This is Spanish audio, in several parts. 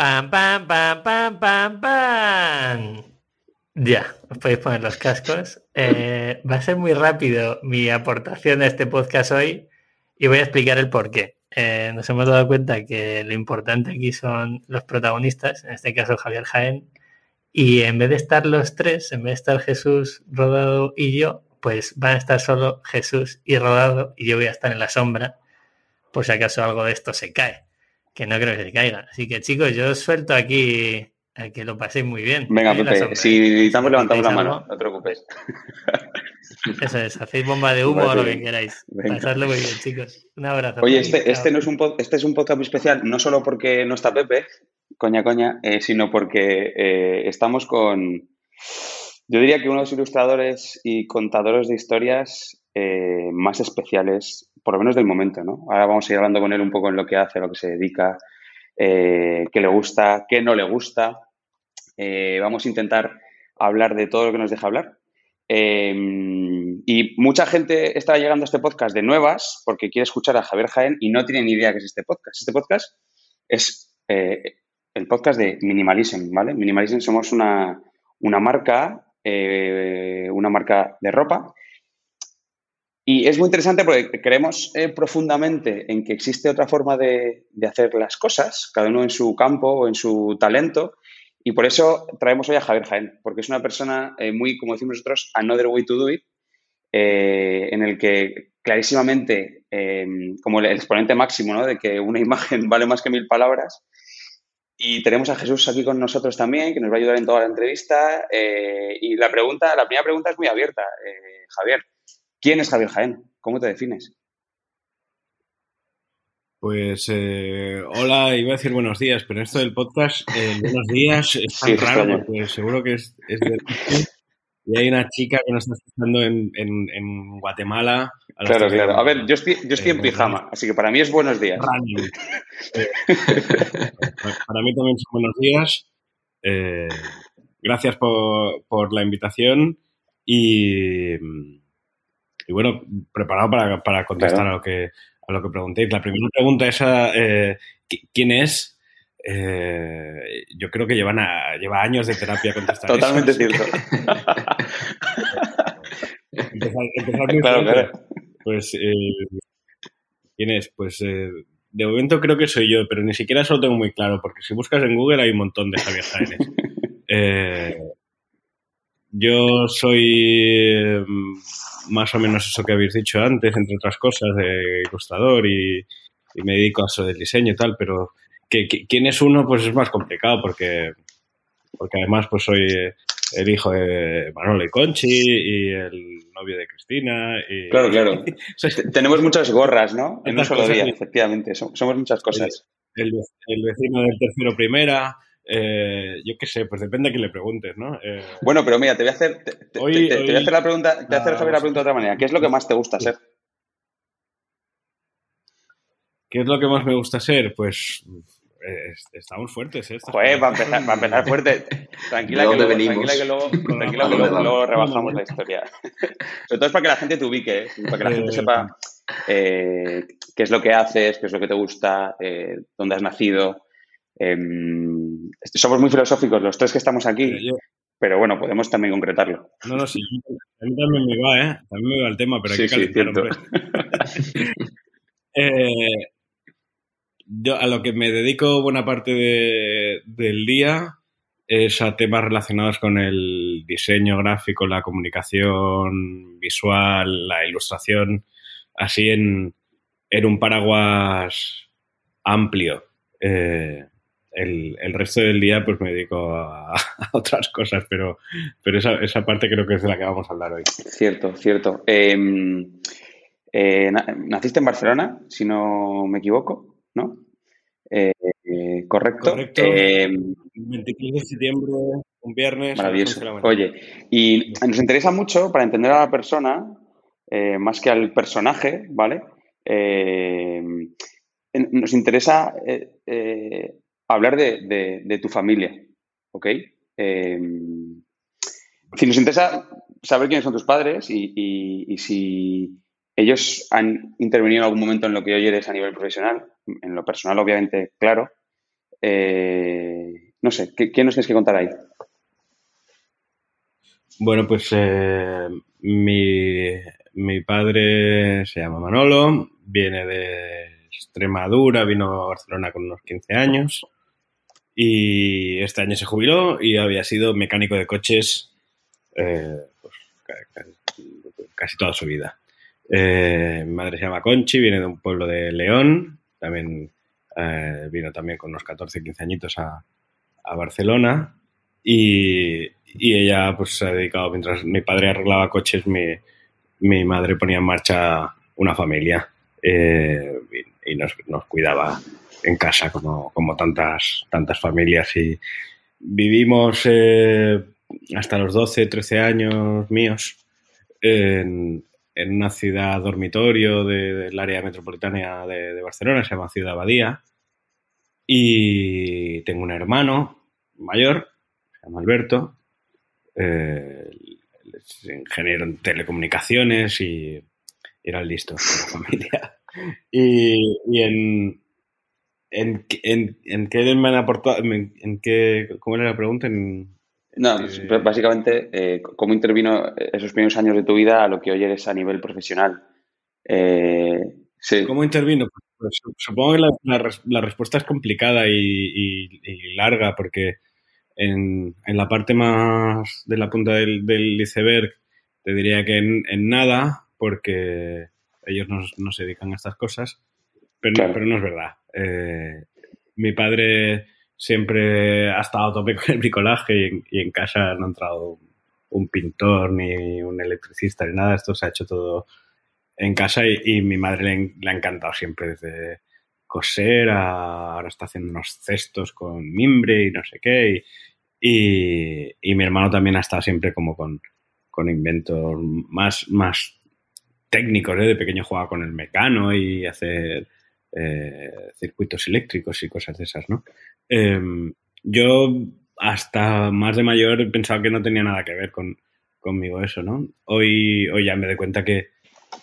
Pam, pam, pam, pam, pam, pam. Ya, os podéis poner los cascos. Eh, va a ser muy rápido mi aportación a este podcast hoy y voy a explicar el por qué. Eh, nos hemos dado cuenta que lo importante aquí son los protagonistas, en este caso Javier Jaén, y en vez de estar los tres, en vez de estar Jesús, Rodado y yo, pues van a estar solo Jesús y Rodado y yo voy a estar en la sombra por si acaso algo de esto se cae, que no creo que se caiga. Así que chicos, yo suelto aquí a que lo paséis muy bien. Venga, Pepe, si necesitamos levantamos la mano, no te preocupes. Eso es, hacéis bomba de humo o lo que queráis. Pasadlo muy bien, chicos. Un abrazo. Oye, este, este, no es un, este es un podcast muy especial, no solo porque no está Pepe, coña, coña, eh, sino porque eh, estamos con, yo diría que uno de los ilustradores y contadores de historias eh, más especiales, por lo menos del momento, ¿no? Ahora vamos a ir hablando con él un poco en lo que hace, a lo que se dedica, qué le gusta, qué no le gusta. vamos a intentar hablar de todo lo que nos deja hablar. y mucha gente está llegando a este podcast de nuevas porque quiere escuchar a Javier Jaén y no tiene ni idea qué es este podcast. Este podcast es el podcast de Minimalism, ¿vale? Minimalism somos una, marca, eh, una marca de ropa. Y es muy interesante porque creemos eh, profundamente en que existe otra forma de, hacer las cosas, cada uno en su campo o en su talento. Y por eso traemos hoy a Javier Jaén, porque es una persona eh, muy, como decimos nosotros, another way to do it, en el que clarísimamente, como el exponente máximo ¿no? de que una imagen vale más que mil palabras, y tenemos a Jesús aquí con nosotros también, que nos va a ayudar en toda la entrevista. Eh, y la pregunta, la primera pregunta es muy abierta. Eh, Javier, ¿quién es Javier Jaén? ¿Cómo te defines? Pues eh, hola, iba a decir buenos días, pero esto del podcast, buenos días, es tan raro porque seguro que es, es de... Y hay una chica que nos está escuchando en, en, Guatemala. claro, claro. A ver, yo estoy, yo estoy en eh, pijama, así que para mí es buenos días. Eh, para mí también son buenos días. Eh, gracias por, por, la invitación y, y bueno, preparado para, para contestar a, lo que, a lo que preguntéis. La primera pregunta es, ¿quién es? Eh, yo creo que llevan lleva años de terapia contestar Totalmente cierto. Pues, eh, ¿quién es? Pues eh, de momento creo que soy yo, pero ni siquiera eso lo tengo muy claro, porque si buscas en Google hay un montón de Javier Jaénes. yo soy más o menos eso que habéis dicho antes, entre otras cosas, de ilustrador y, y me dedico a eso del diseño y tal, pero que, quién es uno, pues es más complicado porque, porque además pues soy el hijo de Manolo y Conchi y el novio de Cristina. Y... Claro, claro. Tenemos muchas gorras, ¿no? En un solo día, efectivamente. Somos muchas cosas. El, vecino del tercero primera. Eh, yo qué sé, pues depende a quién le preguntes, ¿no? Eh, bueno, pero mira, te voy a hacer, te, voy a hacer la pregunta, te voy a hacer la pregunta de otra manera. ¿Qué es lo que más te gusta hacer? ¿Qué es lo que más me gusta ser? Pues estamos fuertes, ¿eh? Joder, va a empezar, va a empezar fuerte. Tranquila, que luego, tranquila que luego, tranquila que luego, rebajamos la historia. Sobre todo es para que la gente te ubique, ¿eh? para que la gente sepa eh, qué es lo que haces, qué es lo que te gusta, eh, dónde has nacido. Em, somos muy filosóficos los tres que estamos aquí, pero bueno, podemos también concretarlo. No, no, sí. A mí también me va, ¿eh? También me va el tema, pero hay sí, que sí, cierto. eh, yo a lo que me dedico buena parte del día es a temas relacionados con el diseño gráfico, la comunicación visual, la ilustración, así en, un paraguas amplio. Eh, el, resto del día pues me dedico a, otras cosas, pero, pero esa, esa, parte creo que es de la que vamos a hablar hoy. Cierto, cierto. Em, eh, naciste en Barcelona, si no me equivoco. ¿no? Eh, correcto. Correcto. 23 eh, de septiembre, un viernes. Maravilloso. Oye, y nos interesa mucho para entender a la persona, eh, más que al personaje, ¿vale? nos interesa hablar de, tu familia, ¿ok? si nos interesa saber quiénes son tus padres y si ellos han intervenido en algún momento en lo que hoy eres a nivel profesional, en lo personal obviamente, claro. eh, no sé, ¿qué, ¿qué, nos tienes que contar ahí? Bueno, pues eh, mi, mi, padre se llama Manolo, viene de Extremadura, vino a Barcelona con unos 15 años y este año se jubiló y había sido mecánico de coches eh, pues, casi toda su vida. Eh, mi madre se llama Conchi, viene de un pueblo de León, también eh, vino también con unos 14, 15 añitos a, Barcelona. Y, y, ella pues se ha dedicado, mientras mi padre arreglaba coches, mi, mi madre ponía en marcha una familia eh, y, y nos, nos, cuidaba en casa como, como, tantas, tantas familias y vivimos eh, hasta los 12, 13 años míos en, una ciudad dormitorio de, del área metropolitana de, de, Barcelona, se llama Ciudad Abadía. Y tengo un hermano mayor, se llama Alberto, eh, es ingeniero en telecomunicaciones y, era el listo de la familia. Y, y en, en, en, en, qué me han aportado, en, en qué, ¿cómo era la pregunta? En, no, básicamente, eh, ¿cómo intervino esos primeros años de tu vida a lo que hoy eres a nivel profesional? Eh, sí. ¿Cómo intervino? Pues, supongo que la, la, la, respuesta es complicada y, y, y larga, porque en, en, la parte más de la punta del, del iceberg te diría que en, en nada, porque ellos no, no, se dedican a estas cosas, pero, claro. pero no es verdad. Eh, mi padre siempre ha estado a tope con el bricolaje y en, y en casa no ha entrado un pintor ni un electricista ni nada. Esto se ha hecho todo en casa y, y mi madre le, le, ha encantado siempre desde coser a, ahora está haciendo unos cestos con mimbre y no sé qué. Y, y, y mi hermano también ha estado siempre como con, con inventos más, más técnicos. ¿eh? De pequeño jugaba con el mecano y hacer eh, circuitos eléctricos y cosas de esas, ¿no? Eh, yo hasta más de mayor pensaba que no tenía nada que ver con, conmigo eso, ¿no? Hoy, hoy ya me doy cuenta que,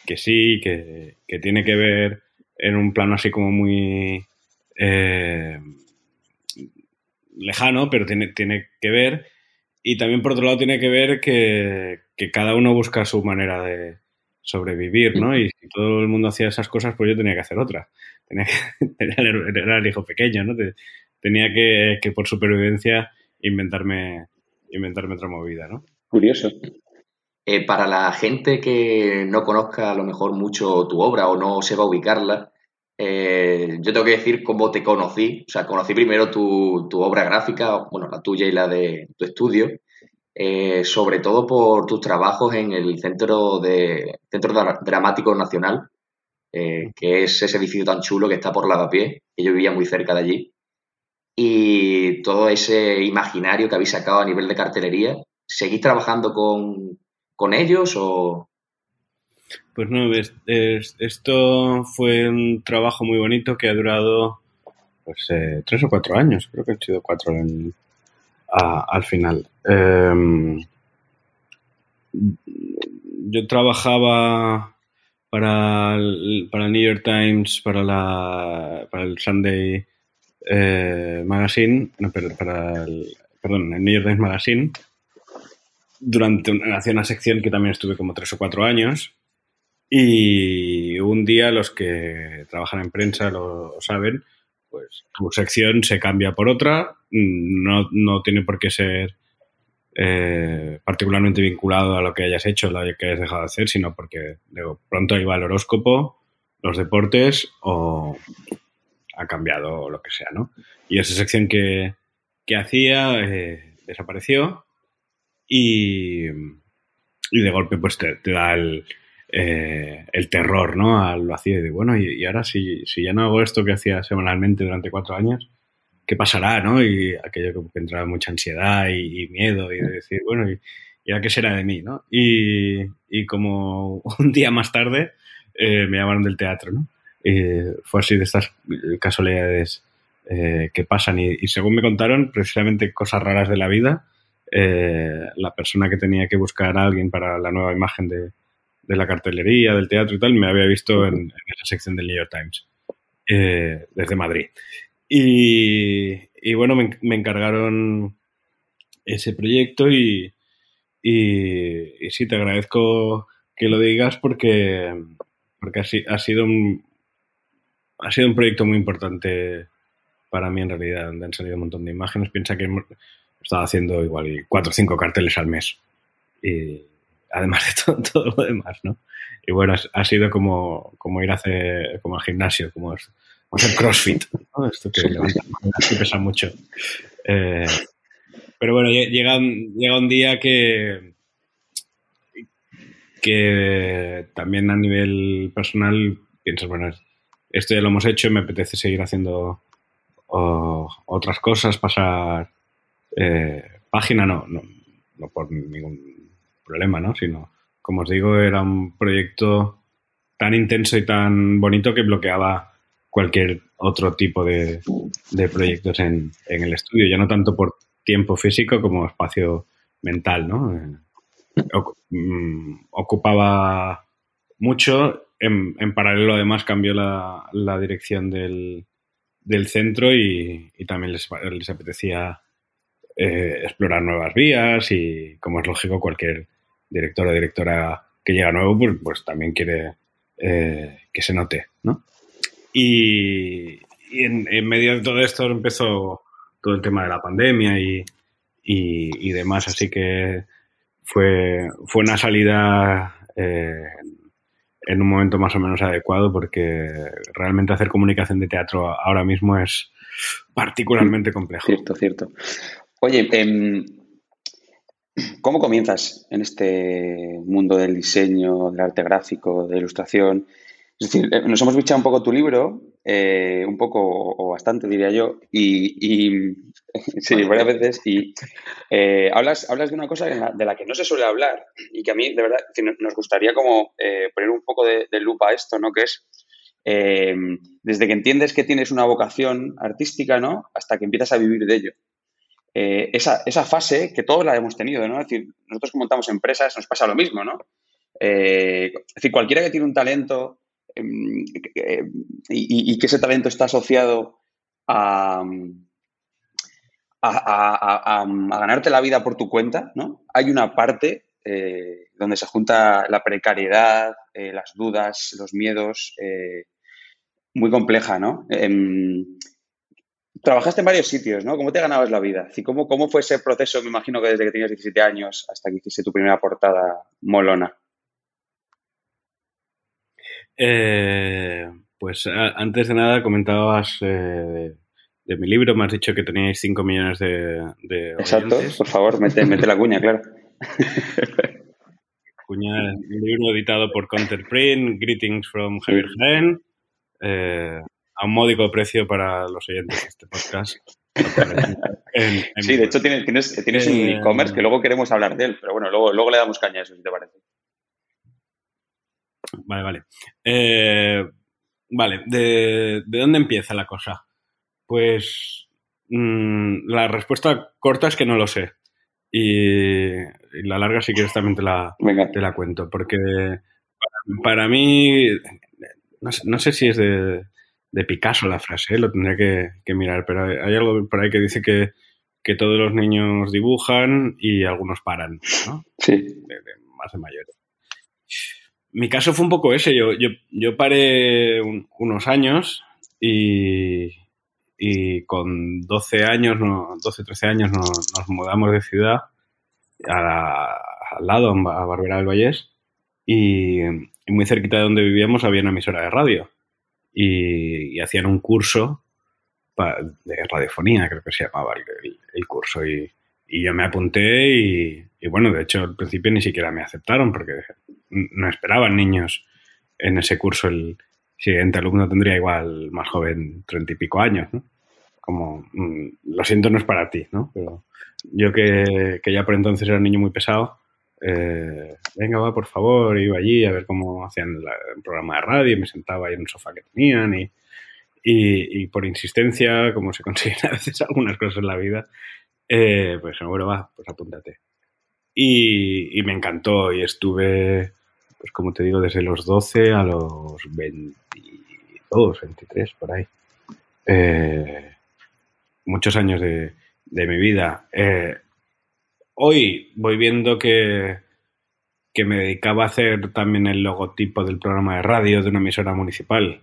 que sí, que, que, tiene que ver en un plano así como muy eh, lejano, pero tiene, tiene que ver. Y también por otro lado tiene que ver que, que cada uno busca su manera de sobrevivir, ¿no? Y si todo el mundo hacía esas cosas, pues yo tenía que hacer otra. Tenía que, era el hijo pequeño, ¿no? Tenía que, que por supervivencia inventarme, inventarme otra movida, ¿no? Curioso. Eh, para la gente que no conozca a lo mejor mucho tu obra o no sepa ubicarla, eh, yo tengo que decir cómo te conocí. O sea, conocí primero tu, tu, obra gráfica, bueno, la tuya y la de tu estudio, eh, sobre todo por tus trabajos en el Centro, de, Centro Dramático Nacional, eh, que es ese edificio tan chulo que está por Lavapié, que yo vivía muy cerca de allí. Y todo ese imaginario que habéis sacado a nivel de cartelería, ¿seguís trabajando con, con ellos o...? Pues no, es, es, esto fue un trabajo muy bonito que ha durado pues eh, tres o cuatro años, creo que han sido cuatro en, a, al final. Eh, yo trabajaba para el, para el New York Times, para, la, para el Sunday eh, Magazine, no, para el, perdón, el New York Times Magazine, durante una, una sección que también estuve como tres o cuatro años. Y un día los que trabajan en prensa lo saben, pues tu sección se cambia por otra, no, no tiene por qué ser eh, particularmente vinculado a lo que hayas hecho, lo que hayas dejado de hacer, sino porque digo, pronto iba el horóscopo, los deportes o ha cambiado lo que sea, ¿no? Y esa sección que, que hacía eh, desapareció y, y, de golpe pues te, da el, eh, el terror, ¿no? Al vacío de, bueno, y, y ahora si, si, ya no hago esto que hacía semanalmente durante cuatro años, ¿qué pasará, no? Y aquello que entraba mucha ansiedad y, y miedo y de decir, bueno, ¿y, y ahora qué será de mí, no? Y, y como un día más tarde eh, me llamaron del teatro, ¿no? fue así de estas casualidades eh, que pasan y, y, según me contaron, precisamente cosas raras de la vida, eh, la persona que tenía que buscar a alguien para la nueva imagen de, la cartelería, del teatro y tal, me había visto en, en esa sección del New York Times, eh, desde Madrid. Y, bueno, me, encargaron ese proyecto y, y, sí, te agradezco que lo digas porque, porque ha, sido un, ha sido un proyecto muy importante para mí en realidad, donde han salido un montón de imágenes. Piensa que estado haciendo igual cuatro o cinco carteles al mes. Y además de todo, lo demás, ¿no? Y bueno, ha, sido como, como ir a hacer, como al gimnasio, como, hacer crossfit, ¿no? Esto que pesa mucho. Eh, pero bueno, llega, llega un día que, que también a nivel personal piensas, bueno, esto ya lo hemos hecho, me apetece seguir haciendo otras cosas, pasar eh, página, no, no, no, por ningún problema, ¿no? Sino, como os digo, era un proyecto tan intenso y tan bonito que bloqueaba cualquier otro tipo de, proyectos en, en, el estudio, ya no tanto por tiempo físico como espacio mental, ¿no? Eh, mm, ocupaba mucho, en, en, paralelo además cambió la, la dirección del, del centro y, también les, les apetecía eh, explorar nuevas vías y, como es lógico, cualquier director o directora que llega nuevo, pues, pues también quiere eh, que se note, ¿no? Y, en, medio de todo esto empezó todo el tema de la pandemia y, y demás, así que fue, fue una salida eh, en un momento más o menos adecuado porque realmente hacer comunicación de teatro ahora mismo es particularmente complejo. Cierto, cierto. Oye, em, ¿cómo comienzas en este mundo del diseño, del arte gráfico, de ilustración? Es decir, eh, nos hemos bichado un poco tu libro, eh, un poco o bastante diría yo, y, sí, varias veces, y eh, hablas, hablas de una cosa de la, que no se suele hablar y que a mí de verdad nos gustaría como poner un poco de, lupa a esto, ¿no? Que es desde que entiendes que tienes una vocación artística, ¿no? Hasta que empiezas a vivir de ello. esa, esa, fase que todos la hemos tenido, ¿no? Es decir, nosotros que montamos empresas nos pasa lo mismo, ¿no? es decir, cualquiera que tiene un talento Em, y, que ese talento está asociado a, a, ganarte la vida por tu cuenta, ¿no? Hay una parte eh, donde se junta la precariedad, eh, las dudas, los miedos, eh, muy compleja, ¿no? Em, trabajaste en varios sitios, ¿no? ¿Cómo te ganabas la vida? ¿Cómo, ¿Cómo fue ese proceso, me imagino que desde que tenías 17 años hasta que hiciste tu primera portada molona? Eh, pues antes de nada comentabas eh, de, mi libro, me has dicho que teníais 5 millones de, de Exacto, por favor, mete, mete la cuña, claro. cuña, un libro editado por Counterprint, Greetings from Javier Jaén, eh, a un módico precio para los oyentes de este podcast. sí, de hecho tienes, tienes, un eh, e-commerce que luego queremos hablar de él, pero bueno, luego, luego le damos caña a eso, si te parece. Vale, vale. Eh, vale, ¿De, dónde empieza la cosa? Pues mm, la respuesta corta es que no lo sé. Y, la larga, si quieres, también te la, te la cuento. Porque para, mí, no sé, si es de, Picasso la frase, ¿eh? lo tendría que, mirar, pero hay, algo por ahí que dice que, todos los niños dibujan y algunos paran, ¿no? Sí. más de mayores. Mi caso fue un poco ese. Yo, yo, yo paré unos años y, y, con 12 años, no, 12, 13 años nos mudamos de ciudad al lado, a Barbera del Vallés, y, muy cerquita de donde vivíamos había una emisora de radio y, hacían un curso de radiofonía, creo que se llamaba el, curso, y, y, yo me apunté y, y, bueno, de hecho al principio ni siquiera me aceptaron porque no esperaban niños en ese curso. El siguiente alumno tendría igual más joven, treinta y pico años, ¿no? Como, mm, lo siento, no es para ti, ¿no? Pero yo que, ya por entonces era un niño muy pesado, eh, venga, va, por favor, iba allí a ver cómo hacían el programa de radio, y me sentaba ahí en un sofá que tenían y, y, por insistencia, como se consiguen a veces algunas cosas en la vida, eh, pues bueno, va, pues apúntate. Y, me encantó y estuve pues como te digo, desde los 12 a los 22, 23, por ahí. Eh, muchos años de, de mi vida. Eh, hoy voy viendo que, que me dedicaba a hacer también el logotipo del programa de radio de una emisora municipal,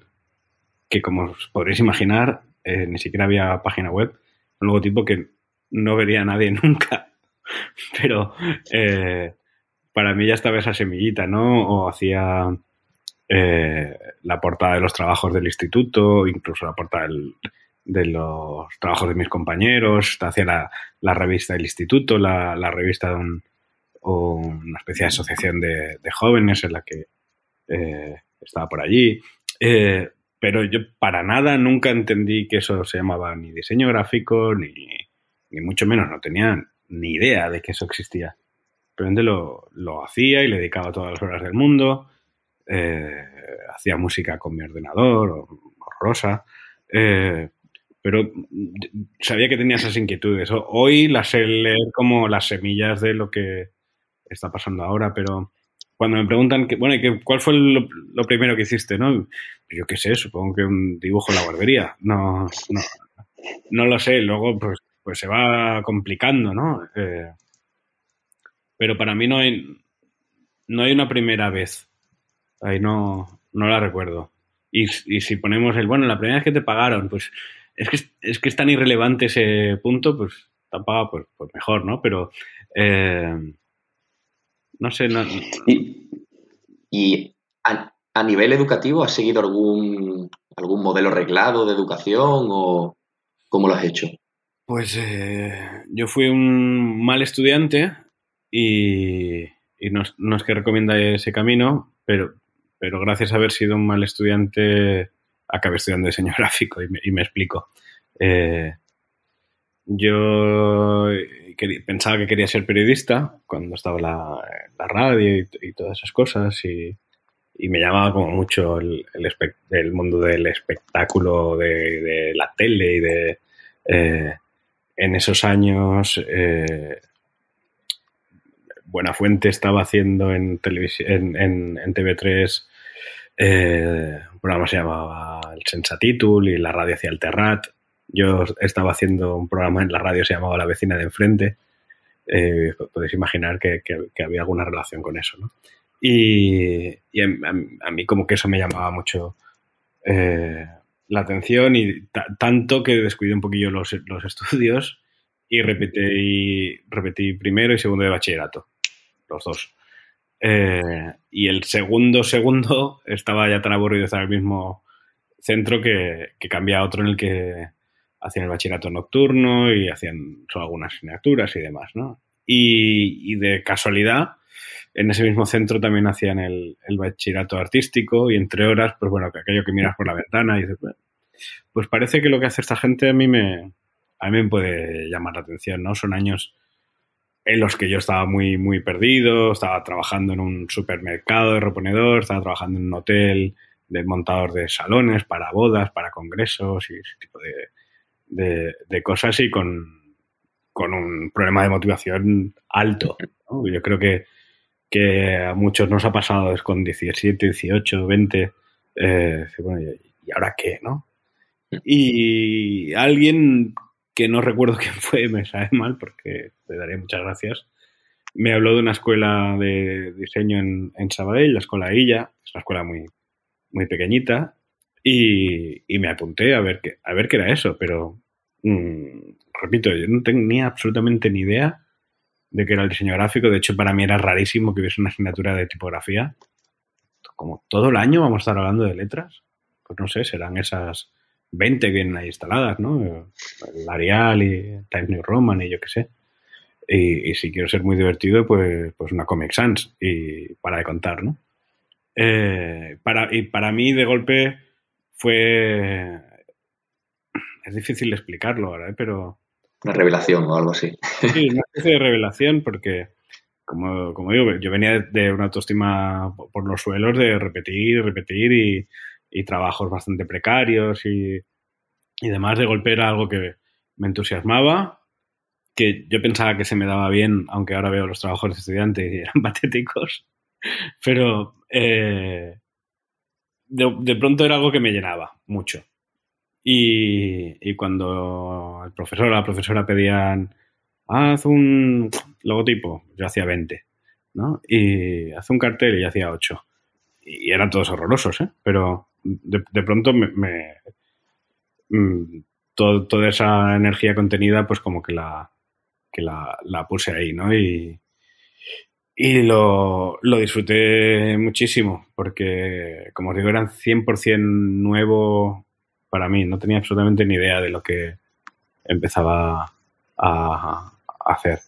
que como os podréis imaginar, eh, ni siquiera había página web, un logotipo que no vería nadie nunca. Pero eh, para mí ya estaba esa semillita, ¿no? O hacía eh, la portada de los trabajos del instituto, incluso la portada de los trabajos de mis compañeros, hacía la, revista del instituto, la, revista de un, o una especie de asociación de, jóvenes en la que eh, estaba por allí. Pero yo para nada nunca entendí que eso se llamaba ni diseño gráfico, ni, ni mucho menos, no tenía ni idea de que eso existía. Simplemente lo, lo hacía y le dedicaba todas las horas del mundo. Eh, hacía música con mi ordenador, horrorosa. Eh, pero sabía que tenía esas inquietudes. Hoy las sé leer como las semillas de lo que está pasando ahora, pero cuando me preguntan, que, bueno, que, ¿cuál fue lo, lo, primero que hiciste? ¿no? Yo qué sé, supongo que un dibujo en la guardería. No, no, no lo sé. Luego, pues, pues se va complicando, ¿no? Eh, pero para mí no hay, no hay una primera vez. Ahí no, no la recuerdo. Y, si ponemos el, bueno, la primera vez que te pagaron, pues es que es, que es tan irrelevante ese punto, pues te pagado, pues, pues mejor, ¿no? Pero eh, no sé. No... Y, y a, a, nivel educativo, ¿has seguido algún, algún modelo reglado de educación o cómo lo has hecho? Pues eh, yo fui un mal estudiante y, no, es que recomienda ese camino, pero, pero gracias a haber sido un mal estudiante acabé estudiando diseño gráfico y me, explico. Eh, yo pensaba que quería ser periodista cuando estaba la, la radio y, todas esas cosas y, me llamaba como mucho el, mundo del espectáculo, de, de, la tele y de... Eh, en esos años eh, Buenafuente estaba haciendo en, en, en, en TV3 eh, un programa se llamaba El Sensatitul y la radio hacía el Terrat. Yo estaba haciendo un programa en la radio se llamaba La vecina de enfrente. Eh, podéis imaginar que, había alguna relación con eso, ¿no? Y, a, mí como que eso me llamaba mucho eh, la atención y tanto que descuidé un poquillo los, los estudios y repetí, repetí primero y segundo de bachillerato, los dos. Eh, y el segundo, segundo, estaba ya tan aburrido de estar en el mismo centro que, que cambié a otro en el que hacían el bachillerato nocturno y hacían solo algunas asignaturas y demás, ¿no? Y, y, de casualidad, en ese mismo centro también hacían el, bachillerato artístico y entre horas, pues bueno, que aquello que miras por la ventana y dices, pues parece que lo que hace esta gente a mí me, a mí me puede llamar la atención, ¿no? Son años en los que yo estaba muy, muy perdido, estaba trabajando en un supermercado de reponedor, estaba trabajando en un hotel de montador de salones para bodas, para congresos y ese tipo de, de, cosas y con, con, un problema de motivación alto. Yo creo que, que, a muchos nos ha pasado es con 17, 18, 20, eh, bueno, ¿y ahora qué? ¿no? Y alguien que no recuerdo quién fue, me sabe mal porque le daré muchas gracias, me habló de una escuela de diseño en, en Sabadell, la escuela Illa, es una escuela muy, muy pequeñita, y, y, me apunté a ver, qué, a ver qué era eso, pero mmm, repito, yo no tenía absolutamente ni idea de qué era el diseño gráfico, de hecho para mí era rarísimo que hubiese una asignatura de tipografía. Como todo el año vamos a estar hablando de letras, pues no sé, serán esas 20 vienen ahí instaladas, ¿no? El Arial y Times New Roman y yo qué sé. Y, y, si quiero ser muy divertido, pues, pues una Comic Sans y para de contar, ¿no? Eh, para, y para mí, de golpe, fue... Es difícil explicarlo ahora, ¿eh? pero... Una revelación o algo así. Sí, una especie de revelación porque, como, como digo, yo venía de una autoestima por los suelos de repetir, repetir y, y trabajos bastante precarios y, y demás. De golpe era algo que me entusiasmaba, que yo pensaba que se me daba bien, aunque ahora veo los trabajos de estudiantes y eran patéticos, pero eh, de, de, pronto era algo que me llenaba mucho. Y, cuando el profesor o la profesora pedían, haz un logotipo, yo hacía 20, ¿no? Y haz un cartel y yo hacía 8. Y eran todos horrorosos, ¿eh? Pero de, pronto me, mm, toda esa energía contenida, pues como que la, que la, la puse ahí, ¿no? Y, y lo, lo, disfruté muchísimo, porque, como os digo, eran 100% nuevo para mí. No tenía absolutamente ni idea de lo que empezaba a, hacer.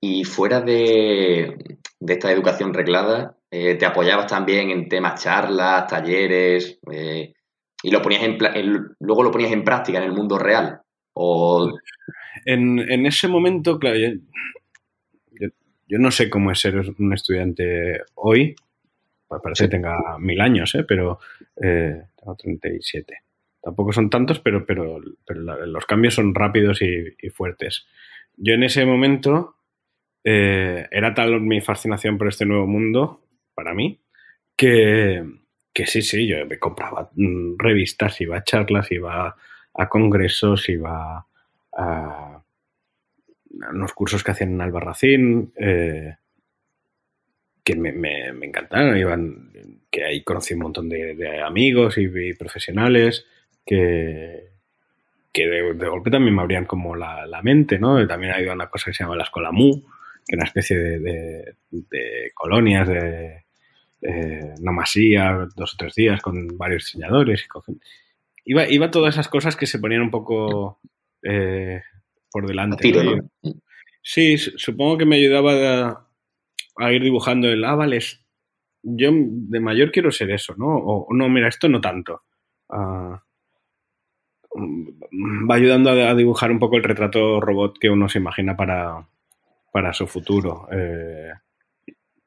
Y fuera de, esta educación reglada, eh, ¿te apoyabas también en temas charlas, talleres? Eh, ¿Y lo ponías en, luego lo ponías en práctica en el mundo real? ¿O... En, en ese momento, claro, yo no sé cómo es ser un estudiante hoy, pues parece que tenga mil años, ¿eh? pero eh, tengo 37. Tampoco son tantos, pero, pero, los cambios son rápidos y, fuertes. Yo en ese momento eh, era tal mi fascinación por este nuevo mundo, para mí, que, que sí, sí, yo me compraba mm, revistas, iba a charlas, iba a congresos, iba a unos cursos que hacían en Albarracín, eh, que me, me, encantaron, iban, que ahí conocí un montón de, amigos y, profesionales que, que de, golpe también me abrían como la, mente, ¿no? también ha ido una cosa que se llama la Escuela MU, que es una especie de, colonias de nomasía, dos o tres días con varios diseñadores. Y iba, iba todas esas cosas que se ponían un poco eh, por delante. Sí, supongo que me ayudaba a, ir dibujando el, ah, vale, yo de mayor quiero ser eso, ¿no? O no, mira, esto no tanto. Ah, mm, va ayudando a, dibujar un poco el retrato robot que uno se imagina para, para su futuro. Eh,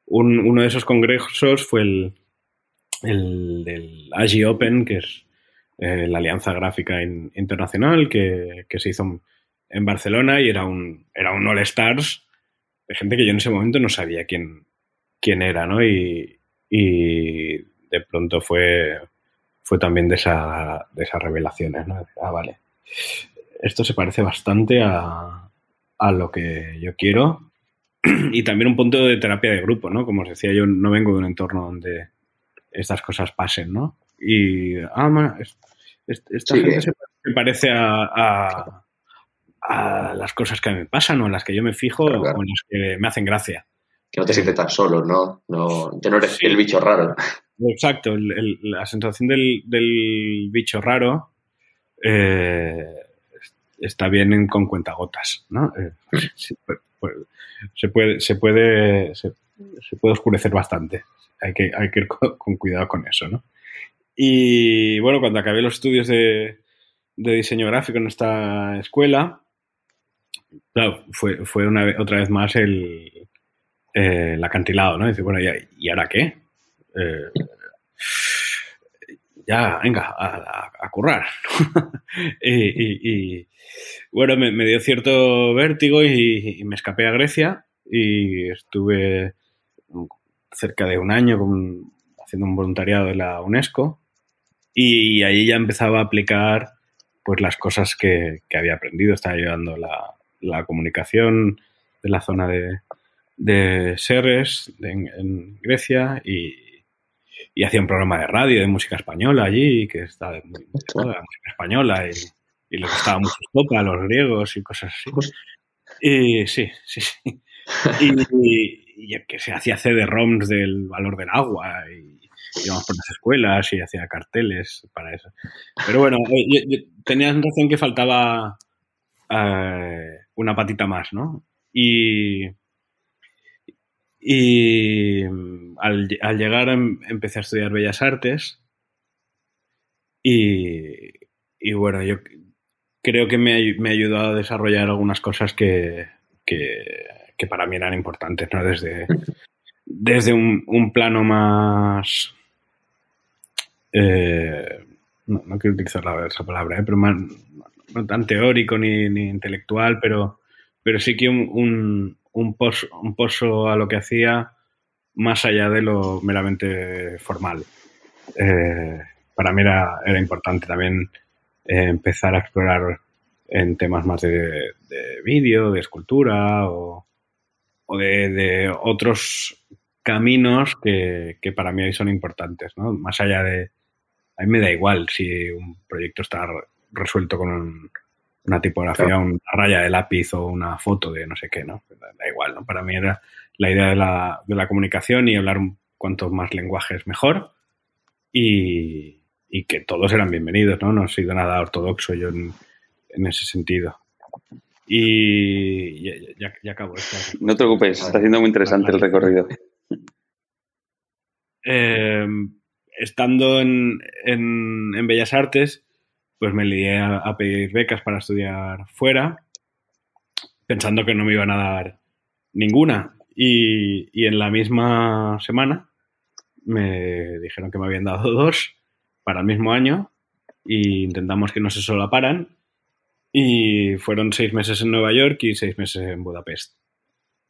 uno de esos congresos fue el, el del AGI Open, que es eh, la Alianza Gráfica Internacional, que, que se hizo en Barcelona y era un, era un All Stars de gente que yo en ese momento no sabía quién, quién era, ¿no? Y, y de pronto fue, fue también de, esa, de esas revelaciones, ¿no? Ah, vale. Esto se parece bastante a, a lo que yo quiero y también un punto de terapia de grupo, ¿no? Como os decía, yo no vengo de un entorno donde estas cosas pasen, ¿no? Y, ah, esta gente se, parece a, a las cosas que me pasan o en las que yo me fijo o en las que me hacen gracia. Que no te sientes tan solo, ¿no? no ya no eres el bicho raro. Exacto, la sensación del, bicho raro eh, está bien con cuentagotas, ¿no? Eh, se, puede, se, puede, se, puede oscurecer bastante. Hay que, hay que ir con, cuidado con eso, ¿no? Y bueno, cuando acabé los estudios de, de diseño gráfico en esta escuela, claro, fue, fue una, otra vez más el, eh, acantilado, ¿no? Dice, bueno, ¿y, ahora qué? Eh, ya, venga, a, currar. y, bueno, me, dio cierto vértigo y, me escapé a Grecia y estuve cerca de un año haciendo un voluntariado de la UNESCO y ahí ya empezaba a aplicar pues las cosas que, que había aprendido. Estaba llevando la, la comunicación de la zona de, de Serres, en, Grecia, y, y, hacía un programa de radio de música española allí, que está muy, muy la música española, y, y le gustaba mucho Copa a los griegos y cosas así. Y sí, sí, sí. Y, que se hacía CD-ROMs del valor del agua y íbamos por las escuelas y hacía carteles para eso. Pero bueno, eh, la sensación que faltaba eh, una patita más, ¿no? Y, y al, llegar em, empecé a estudiar Bellas Artes y, y bueno, yo creo que me, me, ha ayudado a desarrollar algunas cosas que, que, para mí eran importantes, ¿no? Desde, desde un, plano más... Eh, no, quiero utilizar esa palabra, ¿eh? pero más, no tan teórico ni, ni intelectual, pero, pero sí que un, un, pozo, un pozo a lo que hacía más allá de lo meramente formal. Eh, para mí era, era, importante también eh, empezar a explorar en temas más de, de vídeo, de escultura o, o de, de, otros caminos que, que, para mí son importantes, ¿no? Más allá de... A mí me da igual si un proyecto está resuelto con un, una tipografía, claro. una raya de lápiz o una foto de no sé qué, ¿no? Da igual, ¿no? Para mí era la idea de la, de la comunicación y hablar cuantos más lenguajes mejor y, y, que todos eran bienvenidos, ¿no? No he sido nada ortodoxo yo en, en ese sentido. Y ya, ya, ya acabo. Esto. No te preocupes, está siendo muy interesante el recorrido. Eh, estando en, en, en Bellas Artes, pues me lié a, a, pedir becas para estudiar fuera, pensando que no me iban a dar ninguna. Y, y, en la misma semana me dijeron que me habían dado dos para el mismo año y intentamos que no se solaparan. Y fueron seis meses en Nueva York y seis meses en Budapest.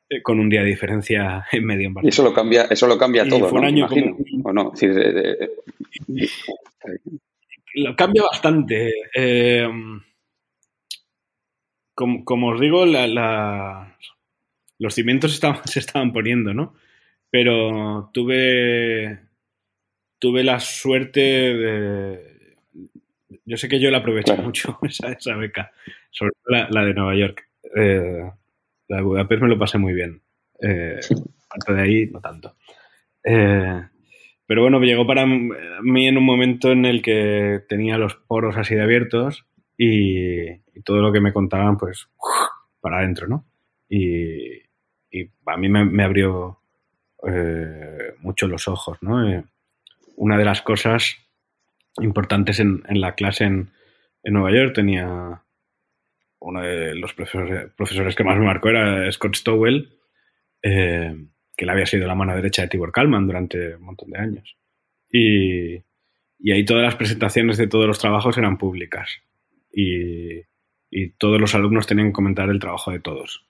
Eh, con un día de diferencia en medio en Barcelona. Y eso lo cambia, eso lo cambia todo, ¿no? Año. Como... ¿O no? De lo cambia bastante. Eh, como, como, os digo, la, la, los cimientos estaban, se estaban poniendo, ¿no? Pero tuve, tuve la suerte de... Yo sé que yo la aproveché claro. mucho, esa, esa, beca, sobre todo la, la de Nueva York. Eh, la de Budapest me lo pasé muy bien. Eh, aparte de ahí, no tanto. Eh, pero bueno, llegó para mí en un momento en el que tenía los poros así de abiertos y, todo lo que me contaban, pues, para adentro, ¿no? Y, y a mí me, me abrió eh, mucho los ojos, ¿no? Eh, una de las cosas importantes en, en la clase en, en, Nueva York tenía uno de los profesores, profesores, que más me marcó era Scott Stowell. Eh, que él había sido la mano derecha de Tibor Kalman durante un montón de años. Y, y ahí todas las presentaciones de todos los trabajos eran públicas. Y, y, todos los alumnos tenían que comentar el trabajo de todos.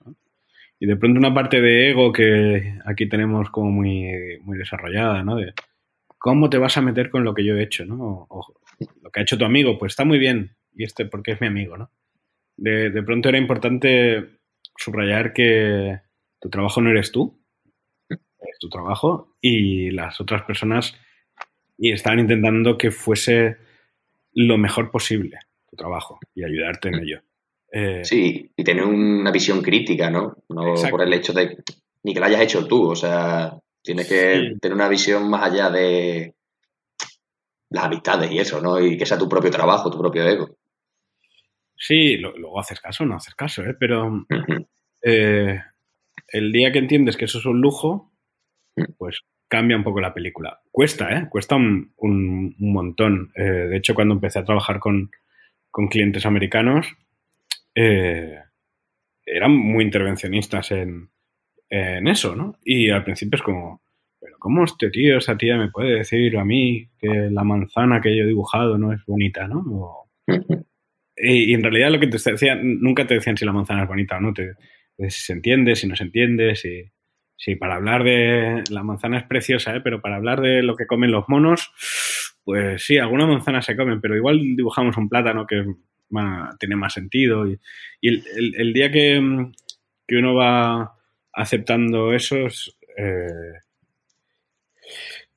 Y de pronto una parte de ego que aquí tenemos como muy, muy desarrollada, ¿no? De cómo te vas a meter con lo que yo he hecho, ¿no? O, lo que ha hecho tu amigo, pues está muy bien. Y este porque es mi amigo, ¿no? De, de pronto era importante subrayar que tu trabajo no eres tú, es tu trabajo y las otras personas y estaban intentando que fuese lo mejor posible tu trabajo y ayudarte en ello. Eh, sí, y tener una visión crítica, ¿no? No exacto. por el hecho de ni que lo hayas hecho tú, o sea, tienes que sí. tener una visión más allá de las amistades y eso, ¿no? Y que sea tu propio trabajo, tu propio ego. Sí, lo, luego haces caso, no haces caso, ¿eh? Pero uh -huh. eh, el día que entiendes que eso es un lujo, pues cambia un poco la película. Cuesta, ¿eh? Cuesta un, un, un montón. Eh, de hecho, cuando empecé a trabajar con, con clientes americanos, eh, eran muy intervencionistas en, en, eso, ¿no? Y al principio es como, pero ¿cómo este tío, esa tía me puede decir a mí que la manzana que yo he dibujado no es bonita, ¿no? O, y, y, en realidad lo que te decían, nunca te decían si la manzana es bonita o no, te, si se entiende, si no se entiende, si... Sí, para hablar de. La manzana es preciosa, ¿eh? pero para hablar de lo que comen los monos, pues sí, algunas manzanas se comen, pero igual dibujamos un plátano que tiene más sentido. Y, el, día que, que, uno va aceptando eso es, eh,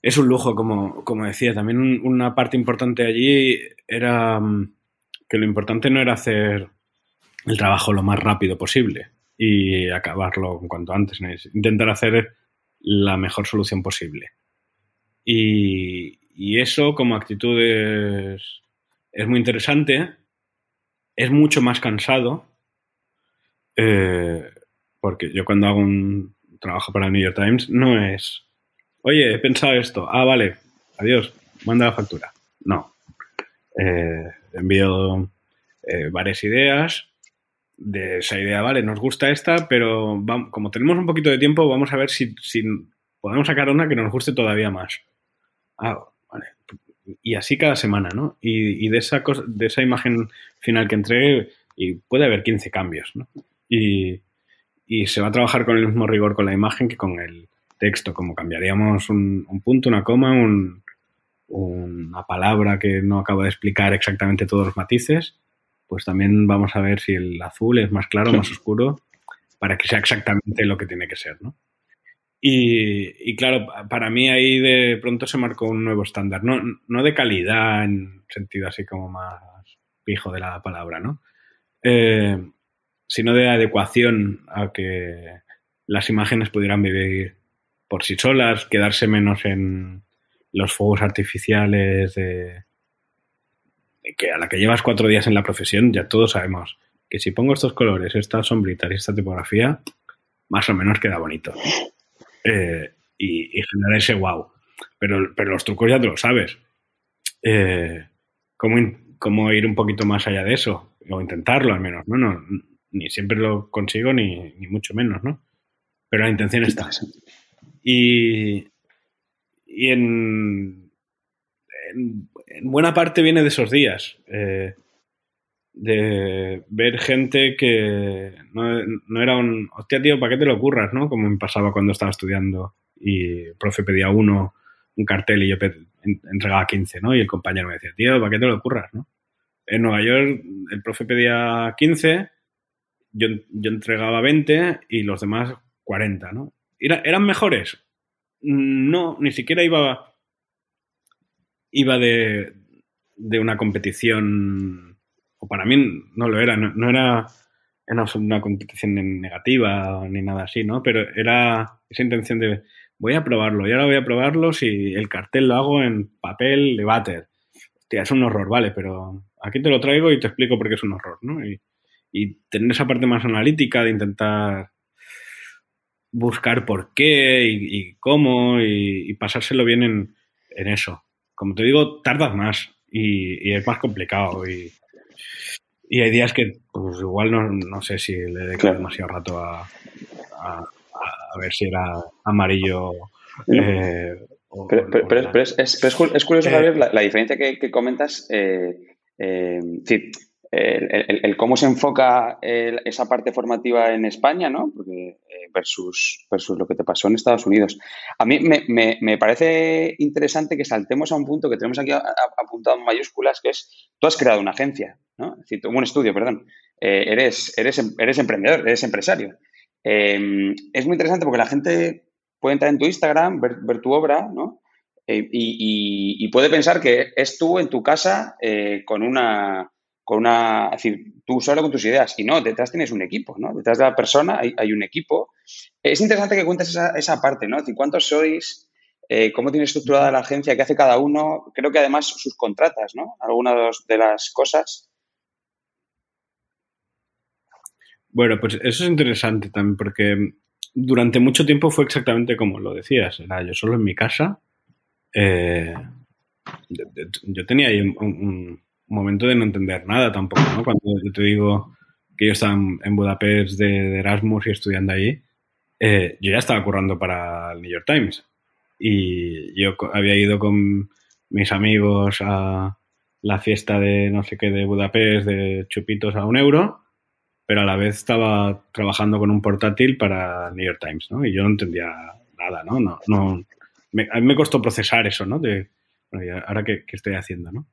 es un lujo, como, como decía. También un, una parte importante allí era mm, que lo importante no era hacer el trabajo lo más rápido posible y acabarlo cuanto antes. Intentar hacer la mejor solución posible. Y, eso como actitud es, es, muy interesante, es mucho más cansado, eh, porque yo cuando hago un trabajo para el New York Times no es, oye, he pensado esto, ah, vale, adiós, manda la factura. No. Eh, envío eh, varias ideas, de esa idea, vale, nos gusta esta, pero como tenemos un poquito de tiempo, vamos a ver si, podemos sacar una que nos guste todavía más. Ah, vale. Y así cada semana, ¿no? Y, de, esa imagen final que entregue, y puede haber 15 cambios, ¿no? Y, se va a trabajar con el mismo rigor con la imagen que con el texto, como cambiaríamos un, un punto, una coma, un, una palabra que no acabo de explicar exactamente todos los matices, pues también vamos a ver si el azul es más claro o más oscuro para que sea exactamente lo que tiene que ser, ¿no? Y, claro, para mí ahí de pronto se marcó un nuevo estándar, no, no de calidad en sentido así como más pijo de la palabra, ¿no? Eh, sino de adecuación a que las imágenes pudieran vivir por sí solas, quedarse menos en los fuegos artificiales de, que a la que llevas cuatro días en la profesión, ya todos sabemos que si pongo estos colores, estas sombritas y esta tipografía, más o menos queda bonito. Eh, y, y genera ese wow. Pero, pero los trucos ya te lo sabes. Eh, ¿cómo, ¿Cómo ir un poquito más allá de eso? O intentarlo al menos, ¿no? no ni siempre lo consigo, ni, ni mucho menos, ¿no? Pero la intención está. Y, y en, en, buena parte viene de esos días. Eh, de ver gente que no, era un, hostia, tío, ¿para qué te lo ocurras, no? Como me pasaba cuando estaba estudiando y el profe pedía uno, un cartel y yo entregaba 15, ¿no? Y el compañero me decía, tío, ¿para qué te lo ocurras, no? En Nueva York el profe pedía 15, yo, yo entregaba 20 y los demás 40, ¿no? ¿Era, ¿Eran mejores? No, ni siquiera iba, iba de, de una competición, o para mí no lo era, no, era una competición negativa ni nada así, ¿no? Pero era esa intención de voy a probarlo y ahora voy a probarlo si el cartel lo hago en papel de váter. Hostia, es un horror, vale, pero aquí te lo traigo y te explico por qué es un horror, ¿no? Y, y tener esa parte más analítica de intentar buscar por qué y, y cómo y, y, pasárselo bien en, en, eso. Como te digo, tardas más y, y es más complicado y, hay días que pues igual no, no sé si le dedico claro. demasiado rato a, a, a, ver si era amarillo. Eh, o, pero, pero, pero, pero es, es, es, curioso, eh, Javier, la, la, diferencia que, que comentas. Eh, eh, sí, el, el, el, cómo se enfoca el, esa parte formativa en España, ¿no? Porque, eh, versus, versus lo que te pasó en Estados Unidos. A mí me, me, me, parece interesante que saltemos a un punto que tenemos aquí apuntado en mayúsculas, que es, tú has creado una agencia, ¿no? Un estudio, perdón. Eh, eres, eres, eres emprendedor, eres empresario. Eh, es muy interesante porque la gente puede entrar en tu Instagram, ver, ver tu obra, ¿no? Eh, y, y, y, puede pensar que es tú en tu casa con una con una, es decir, tú solo con tus ideas. Y no, detrás tienes un equipo, ¿no? Detrás de la persona hay, hay un equipo. Es interesante que cuentes esa, esa parte, ¿no? Es decir, ¿cuántos sois? Eh, ¿Cómo tiene estructurada la agencia? ¿Qué hace cada uno? Creo que además sus contratas, ¿no? Algunas de las cosas. Bueno, pues eso es interesante también porque durante mucho tiempo fue exactamente como lo decías. Era yo solo en mi casa. Eh, yo tenía ahí un, un momento de no entender nada tampoco, ¿no? Cuando yo te digo que yo estaba en Budapest de, Erasmus y estudiando allí, eh, yo ya estaba currando para el New York Times. Y yo había ido con mis amigos a la fiesta de no sé qué de Budapest de chupitos a un euro, pero a la vez estaba trabajando con un portátil para el New York Times, ¿no? Y yo no entendía nada, ¿no? no, no me, a mí me costó procesar eso, ¿no? De, bueno, ahora qué, qué estoy haciendo, ¿no?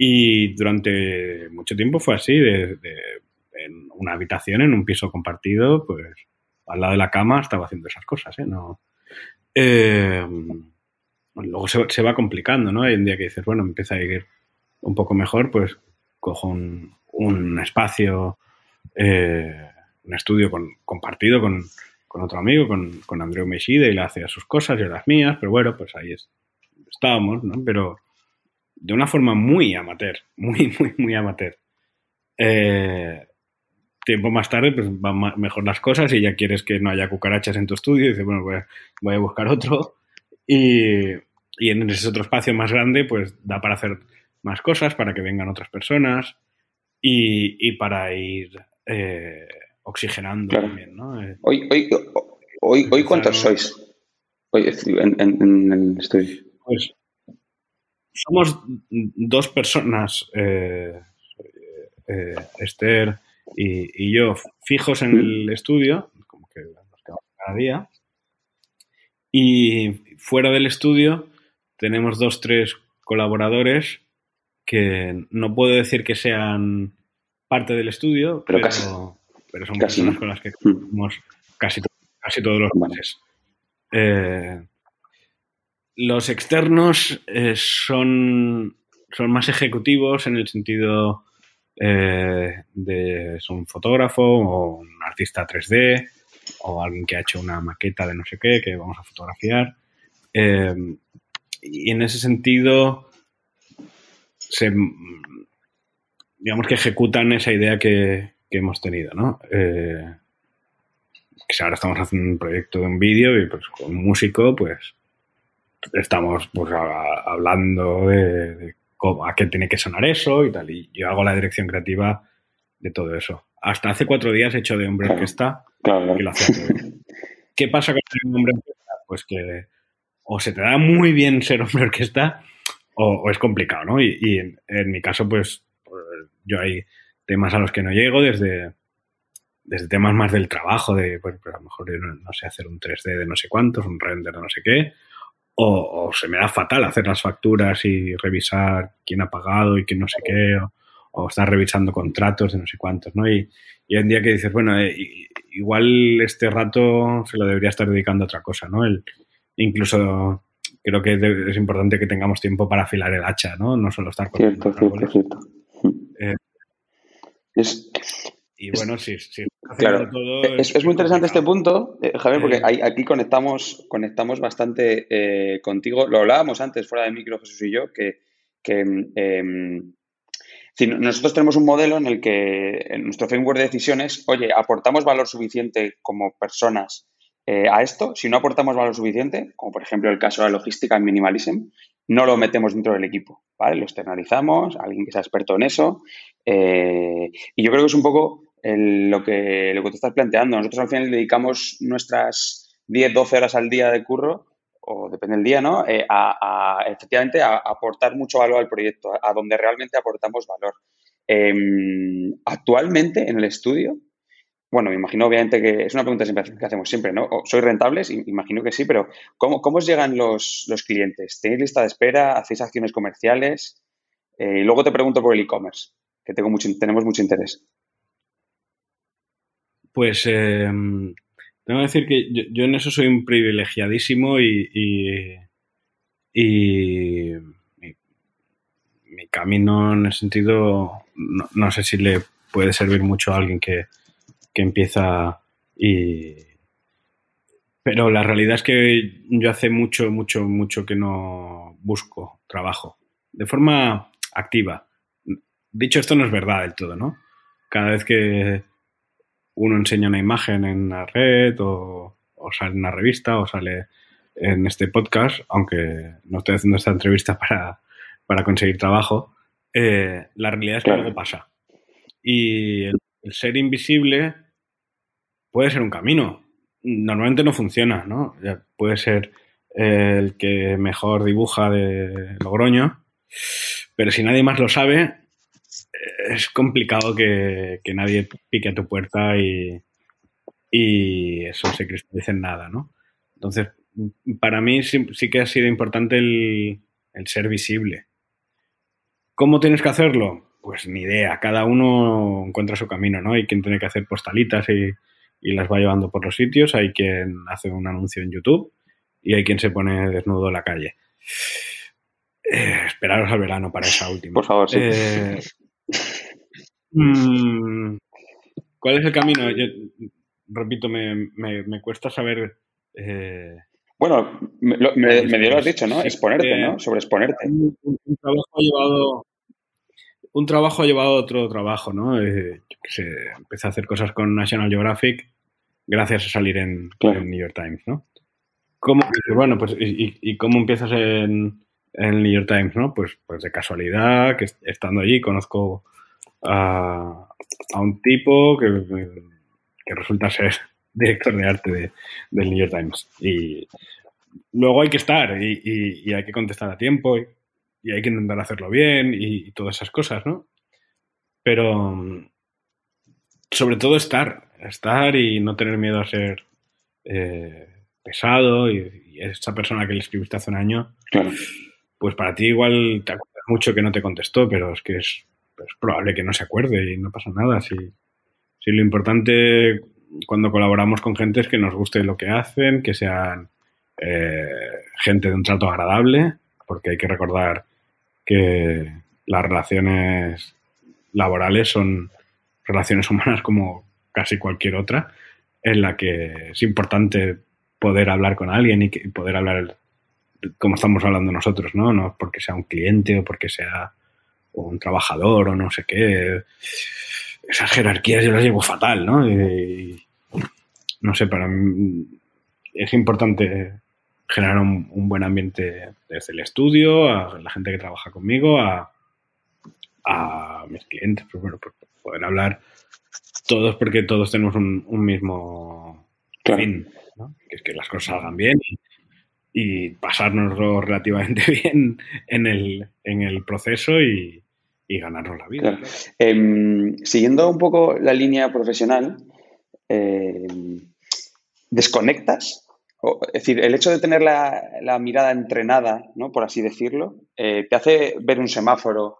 Y durante mucho tiempo fue así, de, de, en una habitación, en un piso compartido, pues al lado de la cama estaba haciendo esas cosas, ¿eh? No, eh, luego se, se, va complicando, ¿no? Hay un día que dices, bueno, empieza a ir un poco mejor, pues cojo un, un espacio, eh, un estudio con, compartido con, con, otro amigo, con, con Andreu Meshide, y le hacía sus cosas, yo las mías, pero bueno, pues ahí es, estábamos, ¿no? Pero de una forma muy amateur, muy, muy, muy amateur. Eh, tiempo más tarde, pues van mejor las cosas y ya quieres que no haya cucarachas en tu estudio y dices, bueno, voy a, voy a buscar otro. Y, y, en ese otro espacio más grande, pues da para hacer más cosas, para que vengan otras personas y, y para ir eh, oxigenando claro. también, ¿no? Eh, hoy, hoy, hoy, hoy ¿cuántos sois? Hoy, en, en, en el estudio. Pues somos dos personas, eh, eh, Esther y, y, yo, fijos en el estudio, como que nos quedamos cada día. Y fuera del estudio tenemos dos, tres colaboradores que no puedo decir que sean parte del estudio, Pero pero, casi. pero son Casi, personas ¿no? con las que Mm. trabajamos casi, casi todos los meses. Eh, los externos eh, son, son más ejecutivos en el sentido eh, de es un fotógrafo o un artista 3D o alguien que ha hecho una maqueta de no sé qué que vamos a fotografiar. Eh, y en ese sentido, se, digamos que ejecutan esa idea que, hemos tenido, ¿no? Eh, que ahora estamos haciendo un proyecto de un vídeo y pues con un músico, pues estamos pues a- hablando de, de cómo, a qué tiene que sonar eso y tal. Y yo hago la dirección creativa de todo eso. Hasta hace cuatro días he hecho de hombre Claro. orquesta Claro, que lo hacía todo. ¿Qué pasa con ser un hombre orquesta? Pues que o se te da muy bien ser hombre orquesta o, o es complicado, ¿no? Y, y en, en mi caso, pues, pues, yo hay temas a los que no llego desde, desde temas más del trabajo, de, pues, pues, a lo mejor yo no, no sé hacer un 3D de no sé cuántos, un render de no sé qué, o, o se me da fatal hacer las facturas y revisar quién ha pagado y quién no sé qué, o, o estar revisando contratos de no sé cuántos, ¿no? Y, y hay un día que dices, bueno, eh, igual este rato se lo debería estar dedicando a otra cosa, ¿no? El, incluso creo que es importante que tengamos tiempo para afilar el hacha, ¿no? No solo estar Cierto, cierto, árboles. cierto. Eh, Es, Y bueno, si estás Claro, todo, es, es muy interesante este punto, eh, Javier, porque Eh. aquí conectamos, conectamos bastante eh, contigo. Lo hablábamos antes fuera de micro, Jesús y yo, que, que em, si no- nosotros tenemos un modelo en el que en nuestro framework de decisiones, oye, aportamos valor suficiente como personas eh, a esto. Si no aportamos valor suficiente, como por ejemplo el caso de la logística en Minimalism, no lo metemos dentro del equipo, ¿vale? Lo externalizamos, alguien que sea experto en eso. eh, y yo creo que es un poco lo, que, lo que tú estás planteando. Nosotros al final dedicamos nuestras 10, 12 horas al día de curro, o depende del día, ¿no? Eh, a, efectivamente a, aportar mucho valor al proyecto, a, donde realmente aportamos valor. Em, actualmente en el estudio, bueno, me imagino obviamente que es una pregunta que hacemos siempre, ¿no? ¿Sois rentables? Imagino que sí, pero ¿cómo, cómo os llegan los, los clientes? ¿Tenéis lista de espera? ¿Hacéis acciones comerciales? Eh, y luego te pregunto por el e-commerce, que tengo mucho, tenemos mucho interés. Pues eh, tengo que decir que yo, en eso soy un privilegiadísimo y, y, mi, mi camino en ese sentido no, no sé si le puede servir mucho a alguien que, que empieza y... Pero la realidad es que yo hace mucho, mucho, mucho que no busco trabajo. De forma activa. Dicho esto, no es verdad del todo, ¿no? Cada vez que uno enseña una imagen en la red o, o sale en una revista o sale en este podcast, aunque no estoy haciendo esta entrevista para, para conseguir trabajo, eh, la realidad es que algo pasa. Y el, el ser invisible puede ser un camino. Normalmente no funciona, ¿no? Ya Puede ser eh, el que mejor dibuja de Logroño, pero si nadie más lo sabe, es complicado que, que nadie pique a tu puerta y, y eso se cristalice en nada, ¿no? Entonces, para mí sí, sí que ha sido importante el, el ser visible. ¿Cómo tienes que hacerlo? Pues ni idea, cada uno encuentra su camino, ¿no? Hay quien tiene que hacer postalitas y, y las va llevando por los sitios, hay quien hace un anuncio en YouTube y hay quien se pone desnudo en la calle. Eh, esperaros al verano para esa última. Por favor, sí. Eh, ¿Cuál es el camino? Yo, repito, me, me- me cuesta saber. eh, Bueno, me, lo- me- lo has dicho, ¿no? Exponerte, eh, ¿no? Sobre exponerte. un, un trabajo ha llevado un trabajo ha llevado a otro trabajo, ¿no? Eh, yo qué sé, empecé a hacer cosas con National Geographic gracias a salir en, Claro. en New York Times, ¿no? ¿Cómo, bueno, pues, y cómo empiezas en, en el New York Times, ¿no? Pues, pues de casualidad, que est- estando allí conozco a, a un tipo que, que resulta ser director de arte de- del New York Times. Y luego hay que estar y, y- y hay que contestar a tiempo y, hay que intentar hacerlo bien y, todas esas cosas, ¿no? Pero sobre todo estar, estar y no tener miedo a ser eh, pesado y esa persona que le escribiste hace un año, Claro. Pues para ti igual te acuerdas mucho que no te contestó, pero es que es, probable que no se acuerde y no pasa nada. Si, si lo importante cuando colaboramos con gente es que nos guste lo que hacen, que sean eh, gente de un trato agradable, porque hay que recordar que las relaciones laborales son relaciones humanas como casi cualquier otra, en la que es importante poder hablar con alguien y poder hablar como estamos hablando nosotros, ¿no? No porque sea un cliente o porque sea un trabajador o no sé qué. Esas jerarquías yo las llevo fatal, ¿no? Y, no sé, para mí es importante generar un, buen ambiente desde el estudio, a la gente que trabaja conmigo, a, mis clientes, pues bueno, pues pueden hablar todos porque todos tenemos un, mismo fin, ¿no? que es que las cosas salgan bien y, y pasárnoslo relativamente bien en el, en el proceso y, ganarnos la vida. Em, siguiendo un poco la línea profesional, em, ¿desconectas? es decir, el hecho de tener la, mirada entrenada, ¿no? por así decirlo, eh, te hace ver un semáforo,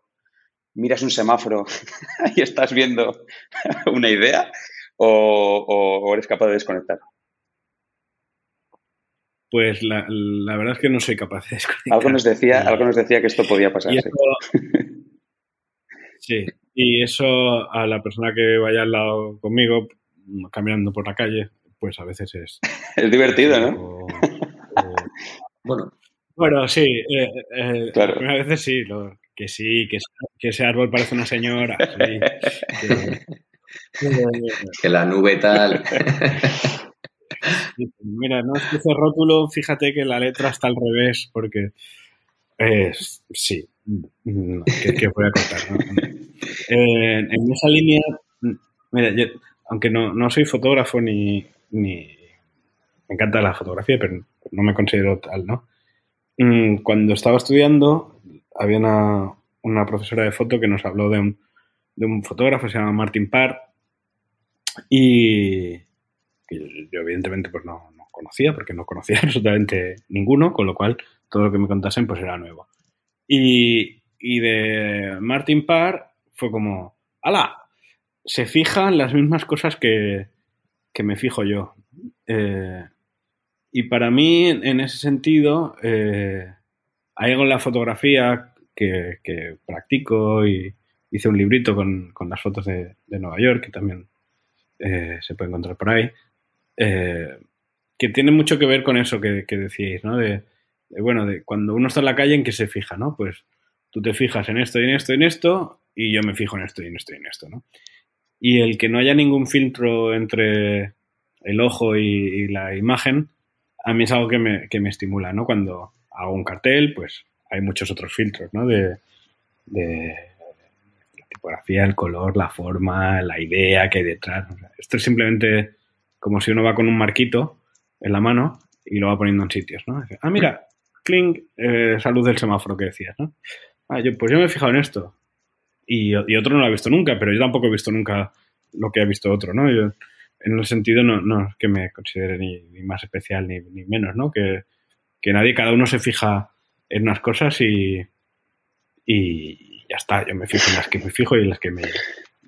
miras un semáforo y estás viendo una idea o eres capaz de desconectar. Pues la, verdad es que no soy capaz de desconectar. Algo nos decía, algo nos decía que esto podía pasar. sí. y eso a la persona que vaya al lado conmigo, caminando por la calle, pues a veces es... es divertido, ¿no? bueno. Bueno, sí. Eh, eh, claro. A veces sí, que sí, que, que, ese árbol parece una señora. que la nube tal. Mira, no es que rótulo, fíjate que la letra está al revés, porque es, sí, que, voy a contar. en esa línea, mira, aunque no, no soy fotógrafo ni, ni, me encanta la fotografía, pero no me considero tal, ¿no? Mm, cuando estaba estudiando, había una, una profesora de foto que nos habló de un, de un fotógrafo, se llama Martin Parr, y, que yo, evidentemente pues no, conocía porque no conocía absolutamente ninguno, con lo cual todo lo que me contasen pues era nuevo. Y, de Martin Parr fue como, ¡ala! Se fijan las mismas cosas que, me fijo yo. Eh, y para mí, en ese sentido, eh, hay algo en la fotografía que, practico y hice un librito con, las fotos de, Nueva York, que también eh, se puede encontrar por ahí, eh, que tiene mucho que ver con eso que, decíais, ¿no? De, bueno, de cuando uno está en la calle, ¿en qué se fija, no? Pues tú te fijas en esto y en esto y en esto, y yo me fijo en esto y en esto y en esto, ¿no? Y el que no haya ningún filtro entre el ojo y, la imagen, a mí es algo que me, que me, estimula, ¿no? Cuando hago un cartel, pues hay muchos otros filtros, ¿no? De, de la tipografía, el color, la forma, la idea que hay detrás. esto es simplemente como si uno va con un marquito en la mano y lo va poniendo en sitios, ¿no? Ah, mira, clink, eh, esa luz del semáforo que decías, ¿no? Ah, yo, pues yo me he fijado en esto. Y, otro no lo ha visto nunca, pero yo tampoco he visto nunca lo que ha visto otro, ¿no? Yo, en ese sentido, no, no es que me considere ni, más especial ni, menos, ¿no? Que, nadie, cada uno se fija en unas cosas y, y ya está. Yo me fijo en las que me fijo y en las que me,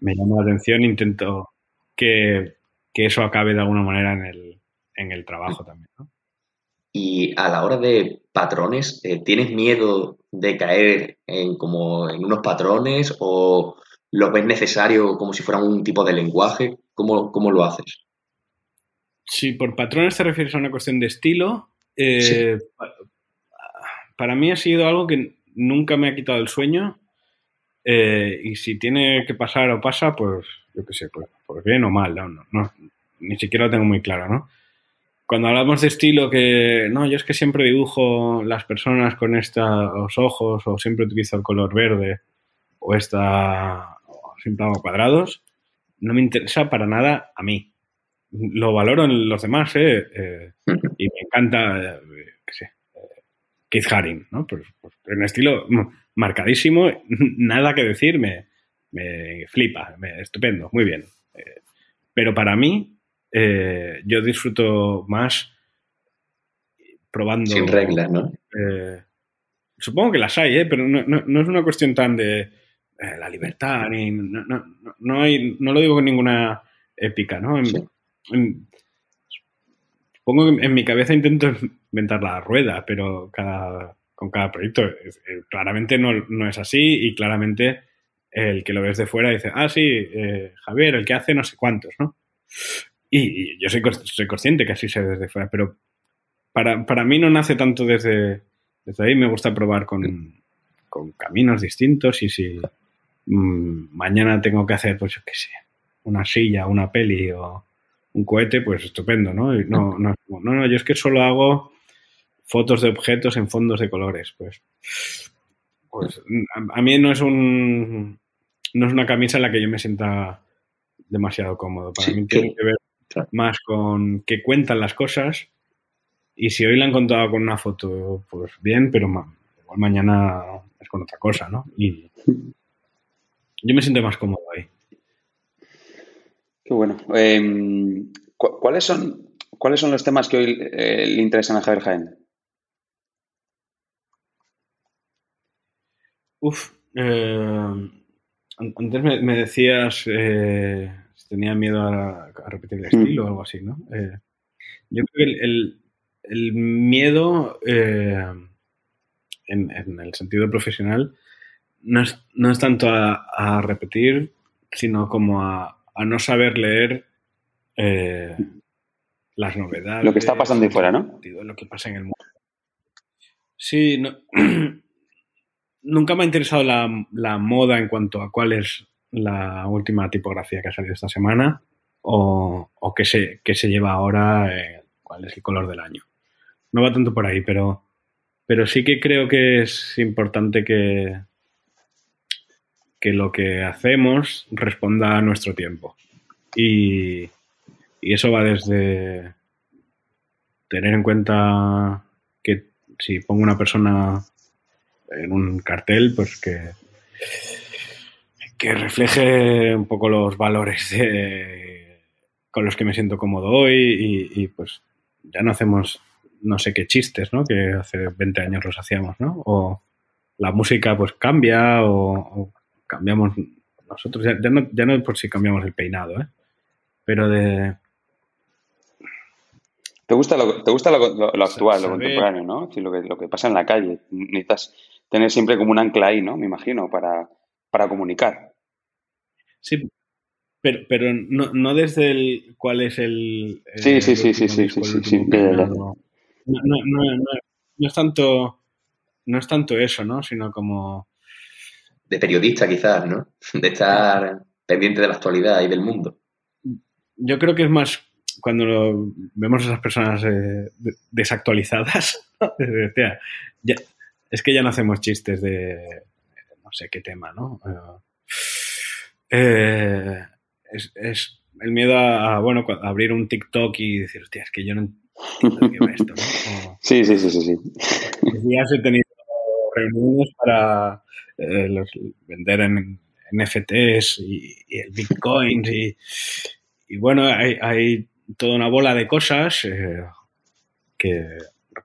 me llama la atención. Intento que que eso acabe de alguna manera en el, en el trabajo también. ¿no? Y a la hora de patrones, eh, ¿tienes miedo de caer en como en unos patrones o lo ves necesario como si fuera un tipo de lenguaje? ¿Cómo, cómo lo haces? Si por patrones te refieres a una cuestión de estilo, eh, para mí ha sido algo que nunca me ha quitado el sueño eh, y si tiene que pasar o pasa, pues yo qué sé, pues, por bien o mal, no, no, ni siquiera lo tengo muy claro, ¿no? Cuando hablamos de estilo, que no, yo es que siempre dibujo las personas con estos ojos, o siempre utilizo el color verde, o esta, o siempre hago cuadrados, no me interesa para nada a mí. Lo valoro en los demás, ¿eh? eh y me encanta, eh, qué sé, eh, Keith Haring, ¿no? Pues, pues, en estilo marcadísimo, nada que decir, me, flipa, me, estupendo, muy bien. Eh, pero para mí, eh, yo disfruto más probando. Sin reglas, ¿no? Eh, supongo que las hay, ¿eh? pero no, no, es una cuestión tan de la libertad, ni, no, no, no, hay, no lo digo con ninguna épica, ¿no? supongo que en mi cabeza intento inventar la rueda, pero cada, con cada proyecto claramente no, no, es así y claramente el que lo ves de fuera dice, ah, sí, eh, Javier, el que hace no sé cuántos, ¿no? Y, yo soy, soy, consciente que así se ve desde fuera, pero para, para mí no nace tanto desde, desde ahí, me gusta probar con, con caminos distintos y si mmm, mañana tengo que hacer, pues yo qué sé, una silla, una peli o un cohete, pues estupendo, ¿no? No, no, no, no, yo es que solo hago fotos de objetos en fondos de colores, pues. Pues a, mí no es un no es una camisa en la que yo me sienta demasiado cómodo. Para mí tiene que ver más con qué cuentan las cosas y si hoy la han contado con una foto, pues bien, pero igual mañana es con otra cosa, ¿no? Y yo me siento más cómodo ahí. Qué bueno. Em, ¿cuáles, son, ¿Cuáles son los temas que hoy eh, le interesan a Javier Jaén? Uf, eh, antes me, decías eh, si tenía miedo a, repetir el estilo o algo así, ¿no? yo creo que el, miedo en, el sentido profesional no es, no es tanto a repetir, sino como a, a no saber leer eh, las novedades. Lo que está pasando ahí fuera, ¿no? Lo que pasa en el mundo. Sí, nunca me ha interesado la, moda en cuanto a cuál es la última tipografía que ha salido esta semana o, qué, se, se lleva ahora, eh, cuál es el color del año. No va tanto por ahí, pero, pero sí que creo que es importante que, que lo que hacemos responda a nuestro tiempo. Y, eso va desde tener en cuenta que si pongo una persona en un cartel, pues que, que refleje un poco los valores con los que me siento cómodo hoy y, pues ya no hacemos no sé qué chistes, ¿no? Que hace 20 años los hacíamos, ¿no? O la música pues cambia o cambiamos nosotros, ya, no, ya no por si cambiamos el peinado, ¿eh? pero de... ¿Te gusta lo, te gusta lo, actual, lo contemporáneo, ¿no? lo, que, lo que pasa en la calle. Necesitas tener siempre como un ancla ahí, ¿no? Me imagino, para, para comunicar. Sí, pero, pero no, no desde el cuál es el... sí, sí, sí, sí, sí, sí, sí, No, no, no, es tanto, no es tanto eso, ¿no? Sino como de periodista quizás, ¿no? De estar pendiente de la actualidad y del mundo. Yo creo que es más cuando vemos a esas personas eh, desactualizadas, es que ya no hacemos chistes de no sé qué tema, ¿no? Eh, es, el miedo a, bueno, abrir un TikTok y decir, hostia, es que yo no entiendo qué va esto, ¿no? sí, sí, sí, sí. sí. Ya he tenido reuniones para eh, los, vender en NFTs y, el Bitcoin y, bueno, hay, toda una bola de cosas eh, que,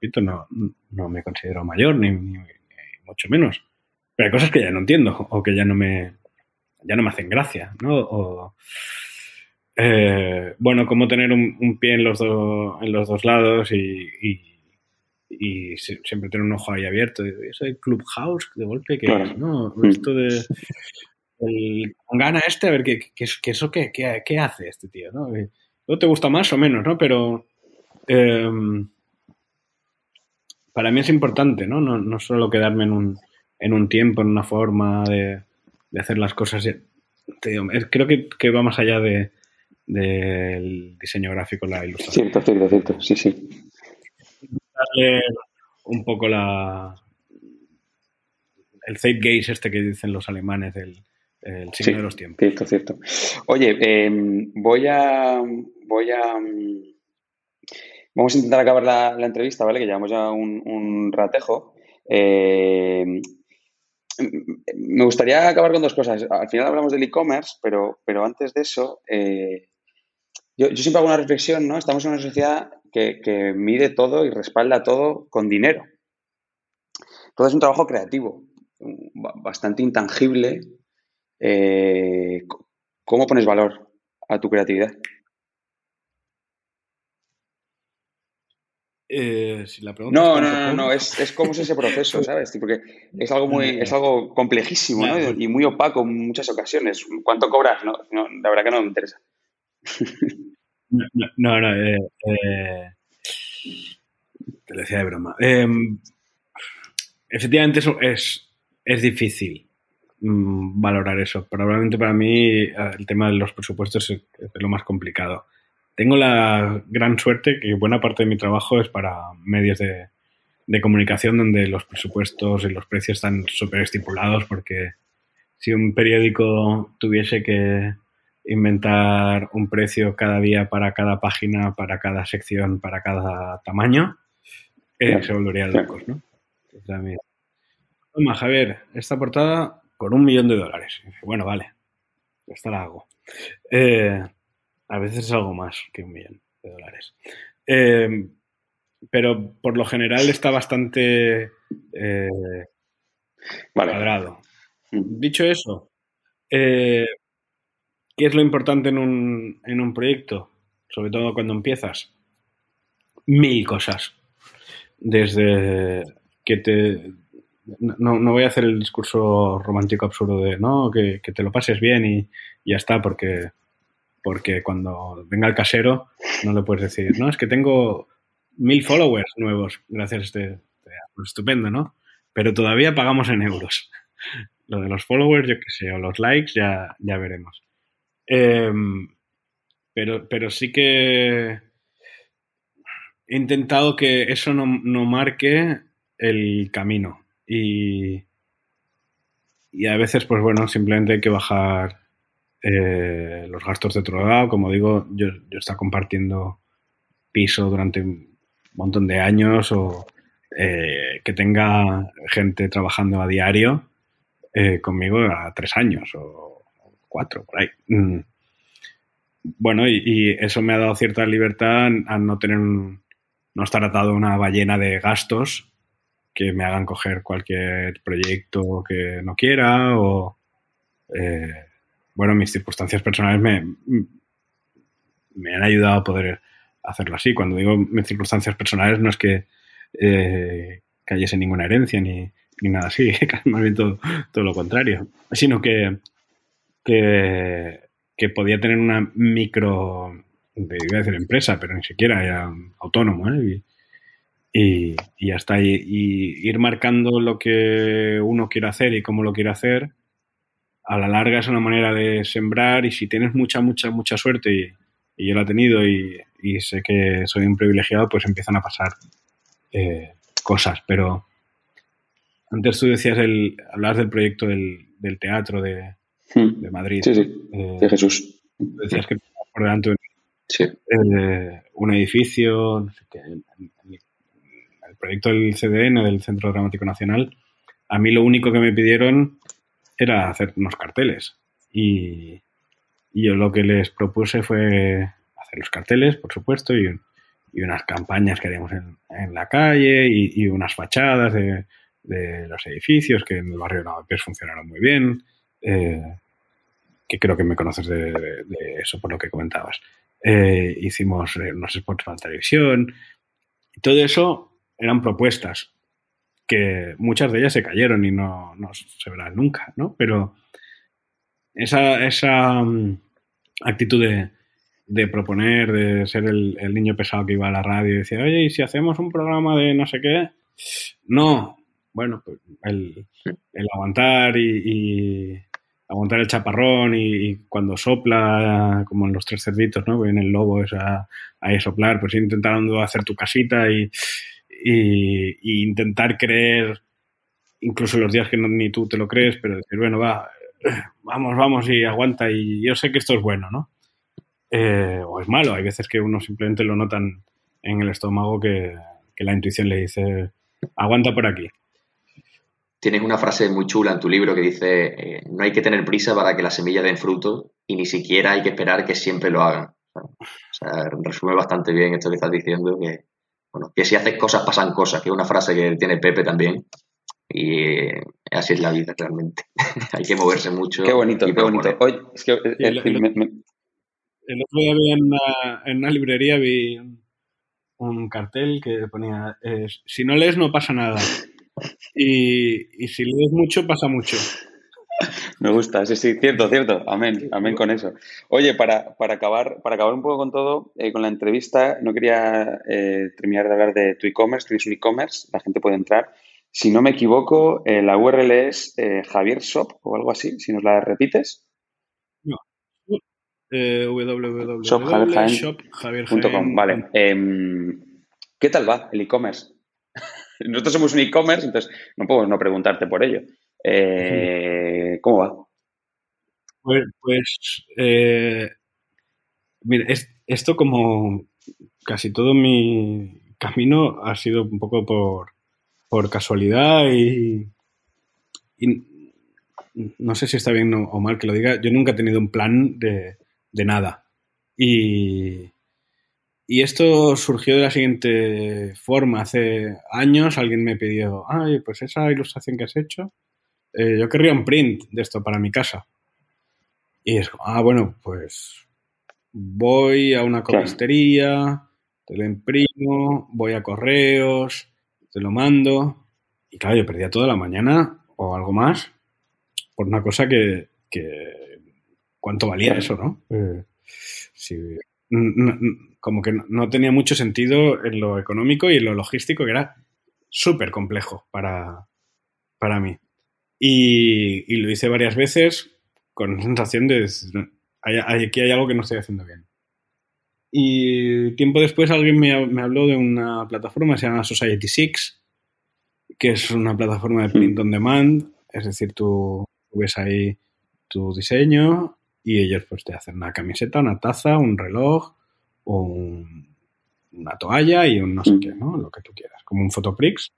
repito, no, no, me considero mayor ni, mucho menos. Pero hay cosas que ya no entiendo o que ya no me, ya no me hacen gracia, ¿no? Eh, bueno, cómo tener un, pie en los, en los dos lados y y siempre tiene un ojo ahí abierto. Eso soy Clubhouse, de golpe, que ¿no? Esto de. El, gana este, a ver, ¿qué, qué, eso qué, qué, hace este tío? ¿no? te gusta más o menos, ¿no? Pero. Em, para mí es importante, ¿no? ¿no? No solo quedarme en un, en un tiempo, en una forma de, de hacer las cosas. creo que, que, va más allá de, del diseño gráfico, la ilustración. Cierto, cierto, cierto, sí, sí darle un poco la el Zeitgeist este que dicen los alemanes del el signo de los tiempos. Cierto, cierto. Oye, em, voy a voy a vamos a intentar acabar la, entrevista, ¿vale? Que llevamos ya un, ratejo. Em, me gustaría acabar con dos cosas. Al final hablamos del e-commerce, pero, pero antes de eso, eh, yo, yo, siempre hago una reflexión, ¿no? Estamos en una sociedad que, mide todo y respalda todo con dinero. Todo es un trabajo creativo, bastante intangible. Eh, ¿Cómo pones valor a tu creatividad? Eh, si la no, no, no, no, es, es cómo es ese proceso, ¿sabes? Porque es algo muy, es algo complejísimo, ¿no? Y muy opaco en muchas ocasiones. ¿Cuánto cobras? No, la verdad que no me interesa. No, no, eh, eh, te lo decía de broma. Em, efectivamente es, es, difícil mm, valorar eso. Probablemente para mí el tema de los presupuestos es lo más complicado. Tengo la gran suerte que buena parte de mi trabajo es para medios de, comunicación donde los presupuestos y los precios están súper estipulados porque si un periódico tuviese que inventar un precio cada día para cada página, para cada sección, para cada tamaño, eh, se volverían locos, ¿no? Toma, Javier, esta portada con un millón de dólares. bueno, vale, esta la hago. Eh, a veces es algo más que un millón de dólares. Eh, pero por lo general está bastante eh, cuadrado. Dicho eso, eh, ¿qué es lo importante en un, en un proyecto? Sobre todo cuando empiezas. Mil cosas. Desde que te no, no, voy a hacer el discurso romántico absurdo de no, que, te lo pases bien y, ya está, porque porque cuando venga el casero no le puedes decir, no, es que tengo mil followers nuevos gracias a este, pues estupendo, ¿no? Pero todavía pagamos en euros. Lo de los followers, yo qué sé, o los likes, ya, ya veremos. Em, pero, pero sí que he intentado que eso no, no marque el camino. Y, y a veces, pues bueno, simplemente hay que bajar eh, los gastos de otro lado. Como digo, yo, yo estado compartiendo piso durante un montón de años o eh, que tenga gente trabajando a diario eh, conmigo a tres años o, cuatro, por ahí. Mm. Bueno, y, eso me ha dado cierta libertad a no tener no estar atado a una ballena de gastos que me hagan coger cualquier proyecto que no quiera o bueno, mis circunstancias personales me, me han ayudado a poder hacerlo así. Cuando digo mis circunstancias personales no es que eh, cayese ninguna herencia ni, nada así, más bien todo, lo contrario, sino que, que, podía tener una micro, iba a decir empresa, pero ni siquiera era autónomo, ¿eh? y, y, hasta y ir marcando lo que uno quiere hacer y cómo lo quiere hacer a la larga es una manera de sembrar y si tienes mucha, mucha, mucha suerte y, yo la he tenido y, sé que soy un privilegiado, pues empiezan a pasar eh, cosas. Pero antes tú decías, el, hablabas del proyecto del, teatro de, hmm. Madrid. Sí, sí, eh, de Jesús. Decías que por delante eh, un edificio, no sé qué, el proyecto del CDN, del Centro Dramático Nacional, a mí lo único que me pidieron era hacer unos carteles. Y, yo lo que les propuse fue hacer los carteles, por supuesto, y, unas campañas que haríamos en, la calle y, unas fachadas de, los edificios que en el barrio de Lavapiés funcionaron muy bien. Eh, que creo que me conoces de, eso por lo que comentabas. Eh, hicimos eh, unos spots para la televisión. Y todo eso eran propuestas que muchas de ellas se cayeron y no, se verán nunca, ¿no? Pero esa, esa mm, actitud de, proponer, de ser el, niño pesado que iba a la radio y decía, oye, ¿y si hacemos un programa de no sé qué? No, bueno, pues el, aguantar y, aguantar el chaparrón y, cuando sopla, como en los tres cerditos, ¿no? Viene el lobo es a, a soplar, pues intentando hacer tu casita y y, intentar creer, incluso los días que ni tú te lo crees, pero decir, bueno, va, vamos, vamos y aguanta y yo sé que esto es bueno, ¿no? Eh, o es malo, hay veces que uno simplemente lo notan en el estómago que, la intuición le dice, aguanta por aquí. Tienes una frase muy chula en tu libro que dice, eh, no hay que tener prisa para que la semilla den fruto y ni siquiera hay que esperar que siempre lo hagan. O sea, resume bastante bien esto que estás diciendo, que bueno, que si haces cosas pasan cosas, que es una frase que tiene Pepe también. Y eh, así es la vida realmente. Hay que moverse mucho. Qué bonito, qué bonito. es que eh, Y el- me- me- otro día vi en una, en una librería vi un, un cartel que ponía eh, si no lees no pasa nada. Y, y si lees mucho, pasa mucho. Me gusta, sí, sí, cierto, cierto. Amén, amén con eso. Oye, para, para acabar, para acabar un poco con todo, eh, con la entrevista, no quería eh, terminar de hablar de tu e-commerce, tienes un e-commerce, la gente puede entrar. Si no me equivoco, eh, la URL es Javier Shop o algo así, si nos la repites. Eh, Shop Javier Jaén www.shopjavierjaén.com. Punto com, vale. Em, ¿Qué tal va el e-commerce? Nosotros somos un e-commerce, entonces no puedo no preguntarte por ello. Eh, ¿Cómo va? Pues, pues, eh, mira, es- esto como casi todo mi camino ha sido un poco por, por casualidad y, no sé si está bien o mal que lo diga, yo nunca he tenido un plan de, de nada. Y, y esto surgió de la siguiente forma. Hace años alguien me pidió, ay, pues esa ilustración que has hecho, eh, yo querría un print de esto para mi casa. Y es como, ah, bueno, pues voy a una copistería, te lo imprimo, voy a correos, te lo mando. Y claro, yo perdía toda la mañana o algo más por una cosa que, que ¿cuánto valía eso, no? Eh, sí, como que no, no tenía mucho sentido en lo económico y en lo logístico, que era súper complejo para, para mí. Y, y lo hice varias veces con sensación de "Hay- aquí hay algo que no estoy haciendo bien. Y tiempo después alguien me, me habló de una plataforma que se llama Society Six, que es una plataforma de print on demand, es decir, tú ves ahí tu diseño y ellos pues te hacen una camiseta, una taza, un reloj o un- una toalla y un no sé Mm. qué, ¿no? Lo que tú quieras, como un Photoprix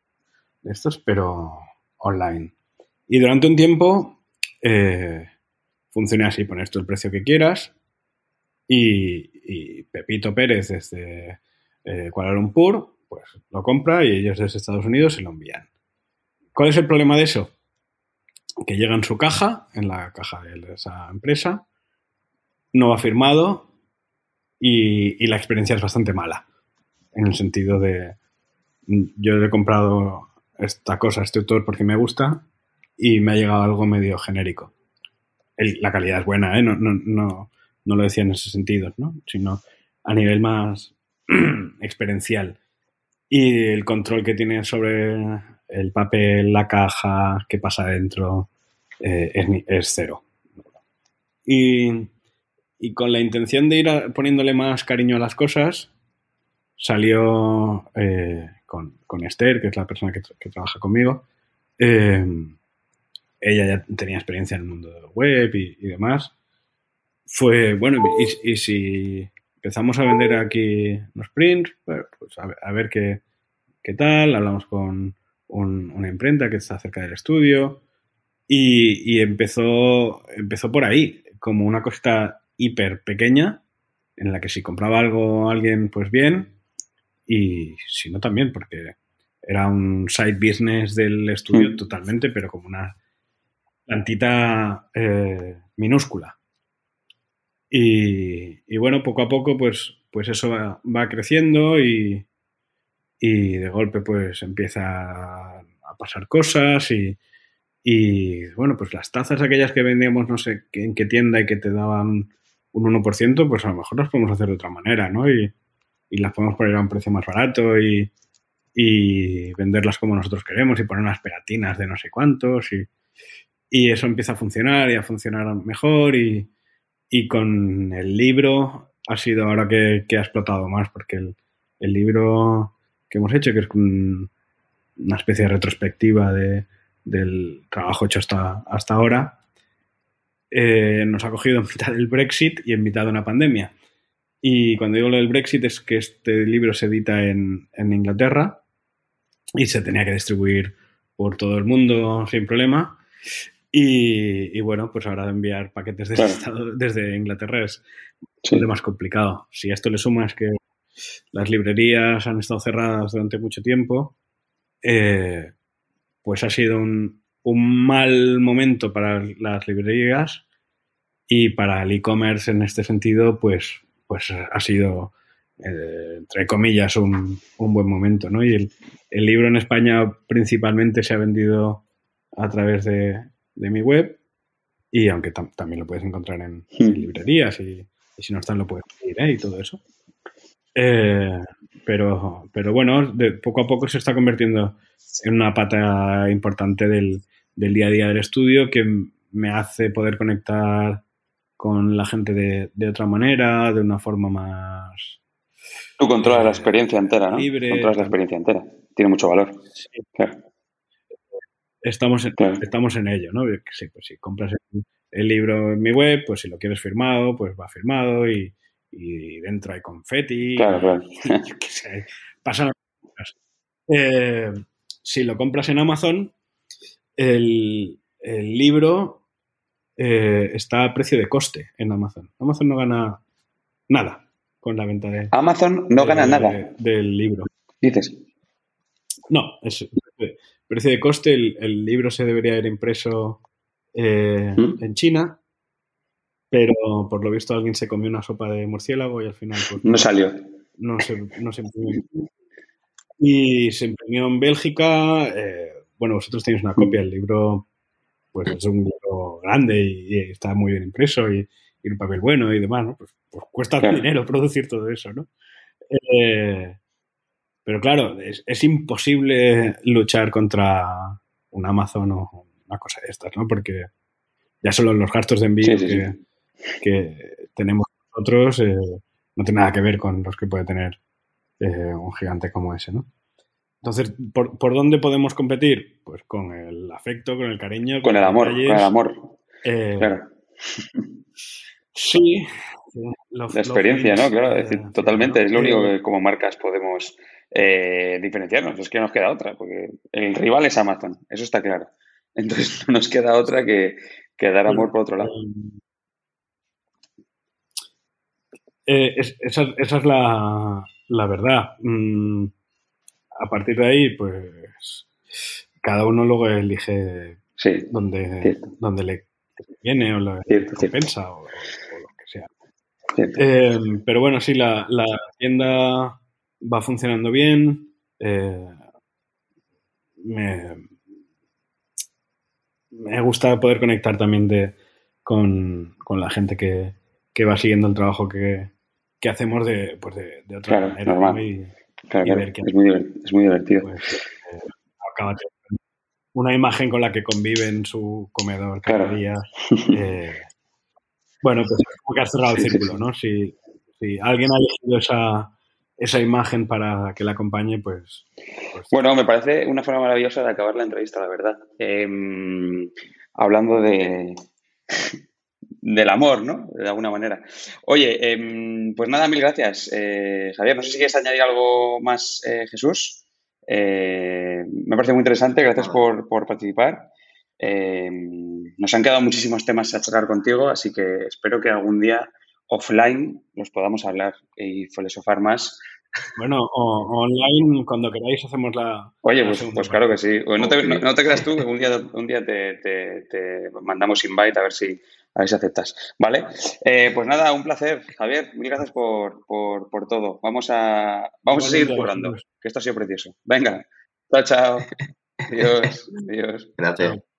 de estos, pero online. Y durante un tiempo eh, funciona así, pones tú el precio que quieras y, Pepito Pérez desde eh, Kuala Lumpur pues lo compra y ellos desde Estados Unidos se lo envían. ¿Cuál es el problema de eso? Que llega en su caja, en la caja de esa empresa, no va firmado y, y la experiencia es bastante mala. En el sentido de, yo he comprado esta cosa, este autor, porque me gusta y me ha llegado algo medio genérico. El- la calidad es buena, ¿eh? no, no, no, no lo decía en ese sentido, ¿no? sino a nivel más experiencial. Y el control que tiene sobre el papel, la caja, qué pasa dentro, eh, es, es cero. Y, y con la intención de ir a- poniéndole más cariño a las cosas, salió eh, con, con Esther, que es la persona que, que trabaja conmigo. eh, ella ya tenía experiencia en el mundo web y, y demás. Fue, bueno, y, y si empezamos a vender aquí los prints, bueno, pues a ver, a ver qué, qué tal. Hablamos con un- una imprenta que está cerca del estudio. Y, y empezó, empezó por ahí, como una cosita hiper pequeña, en la que si compraba algo alguien, pues bien, y si no también, porque era un side business del estudio Mm. totalmente, pero como una plantita eh, minúscula. Y, bueno, poco a poco, pues, pues eso va, creciendo y, de golpe pues empieza a pasar cosas y, bueno, pues las tazas aquellas que vendíamos no sé en qué tienda y que te daban un 1%, pues a lo mejor las podemos hacer de otra manera, ¿no? Y, y las podemos poner a un precio más barato y, y venderlas como nosotros queremos y poner unas pegatinas de no sé cuántos y, y eso empieza a funcionar y a funcionar mejor y, y con el libro ha sido ahora que, que ha explotado más porque el, el libro que hemos hecho, que es un- una especie de retrospectiva de, del trabajo hecho hasta, hasta ahora, eh, nos ha cogido en mitad del Brexit y en mitad de una pandemia. Y cuando digo lo del Brexit es que este libro se edita en, en Inglaterra y se tenía que distribuir por todo el mundo sin problema. Y, y bueno, pues ahora enviar paquetes desde, Claro. Estado- desde Inglaterra es Sí. bastante más complicado. Si a esto le sumas que las librerías han estado cerradas durante mucho tiempo, eh, pues ha sido un, un mal momento para las librerías y para el e-commerce en este sentido, pues, pues ha sido, eh, entre comillas, un, un, buen momento, ¿no? Y el, el, libro en España principalmente se ha vendido a través de, de mi web y aunque tam también lo puedes encontrar en, en librerías y, y, si no están lo puedes pedir ¿eh? y todo eso. Eh, pero, pero bueno, de, poco a poco se está convirtiendo en una pata importante del, del día a día del estudio que me hace poder conectar con la gente de, de, otra manera, de una forma más... Tú controlas eh, la experiencia entera, ¿no? Libre. Controlas la experiencia entera. Tiene mucho valor. Sí. Claro. Estamos, en, claro. estamos en ello, ¿no? Sí, pues si compras el, el, libro en mi web, pues si lo quieres firmado, pues va firmado y, y dentro hay confeti. Claro, claro. Y, yo qué sé, pasan cosas. Eh, si lo compras en Amazon, el, el libro eh, está a precio de coste en Amazon. Amazon no gana nada con la venta de... Amazon no de, gana nada. De, del libro. Dices. No, es precio de coste. El, el libro se debería haber impreso eh, ¿Mm? en China, pero por lo visto alguien se comió una sopa de murciélago y al final... Pues, no salió. No se, no se imprimió. Y se imprimió en Bélgica. Eh, bueno, vosotros tenéis una copia del libro pues es un libro grande y, y, está muy bien impreso y, y, un papel bueno y demás, ¿no? Pues, pues cuesta claro. dinero producir todo eso, ¿no? Eh, pero claro, es, es, imposible luchar contra un Amazon o una cosa de estas, ¿no? Porque ya solo los gastos de envío sí, sí, que, sí. que, tenemos nosotros eh, no tiene nada que ver con los que puede tener eh, un gigante como ese, ¿no? Entonces, ¿por, ¿por, dónde podemos competir? Pues con el afecto, con el cariño. Con, con el amor, detalles. con el amor. Eh, claro. Sí. Lo, la experiencia, lo, ¿no? Claro, es decir, totalmente. Es lo único que como marcas podemos eh, diferenciarnos. Es que no nos queda otra, porque el rival es Amazon, eso está claro. Entonces no nos queda otra que, que dar amor por otro lado. Eh, es, esa, esa, es la, la verdad. Mm a partir de ahí, pues cada uno luego elige sí, dónde, dónde le viene o lo cierto, compensa o, o, lo que sea. Eh, pero bueno, sí, la, la, tienda va funcionando bien. Eh, me, me gusta poder conectar también de, con, con la gente que, que, va siguiendo el trabajo que, que hacemos de, pues de, de otra claro, manera. Normal. ¿no? Y, Claro, claro. Es, muy es, muy divertido. Pues, eh, acaba una imagen con la que convive en su comedor cada claro. día. Eh, bueno, pues como que has cerrado el círculo, sí, ¿no? Si, si, alguien ha elegido esa, esa imagen para que la acompañe, pues, pues, Bueno, me parece una forma maravillosa de acabar la entrevista, la verdad. Eh, hablando de, del amor, ¿no? De alguna manera. Oye, eh, pues nada, mil gracias, eh, Javier. No sé si quieres añadir algo más, eh, Jesús. Eh, me parece muy interesante, gracias por, por participar. Eh, nos han quedado muchísimos temas a charlar contigo, así que espero que algún día offline los podamos hablar y filosofar más bueno, o, online, cuando queráis, hacemos la. Oye, pues, pues claro que sí. No te, no, no te, creas tú que un día, un día te, te, te, mandamos invite a ver si, a ver si aceptas. ¿Vale? Eh, pues nada, un placer, Javier. Mil gracias por, por, por todo. Vamos a, vamos a seguir currando, que esto ha sido precioso. Venga, chao, chao. Adiós. Adiós. Gracias.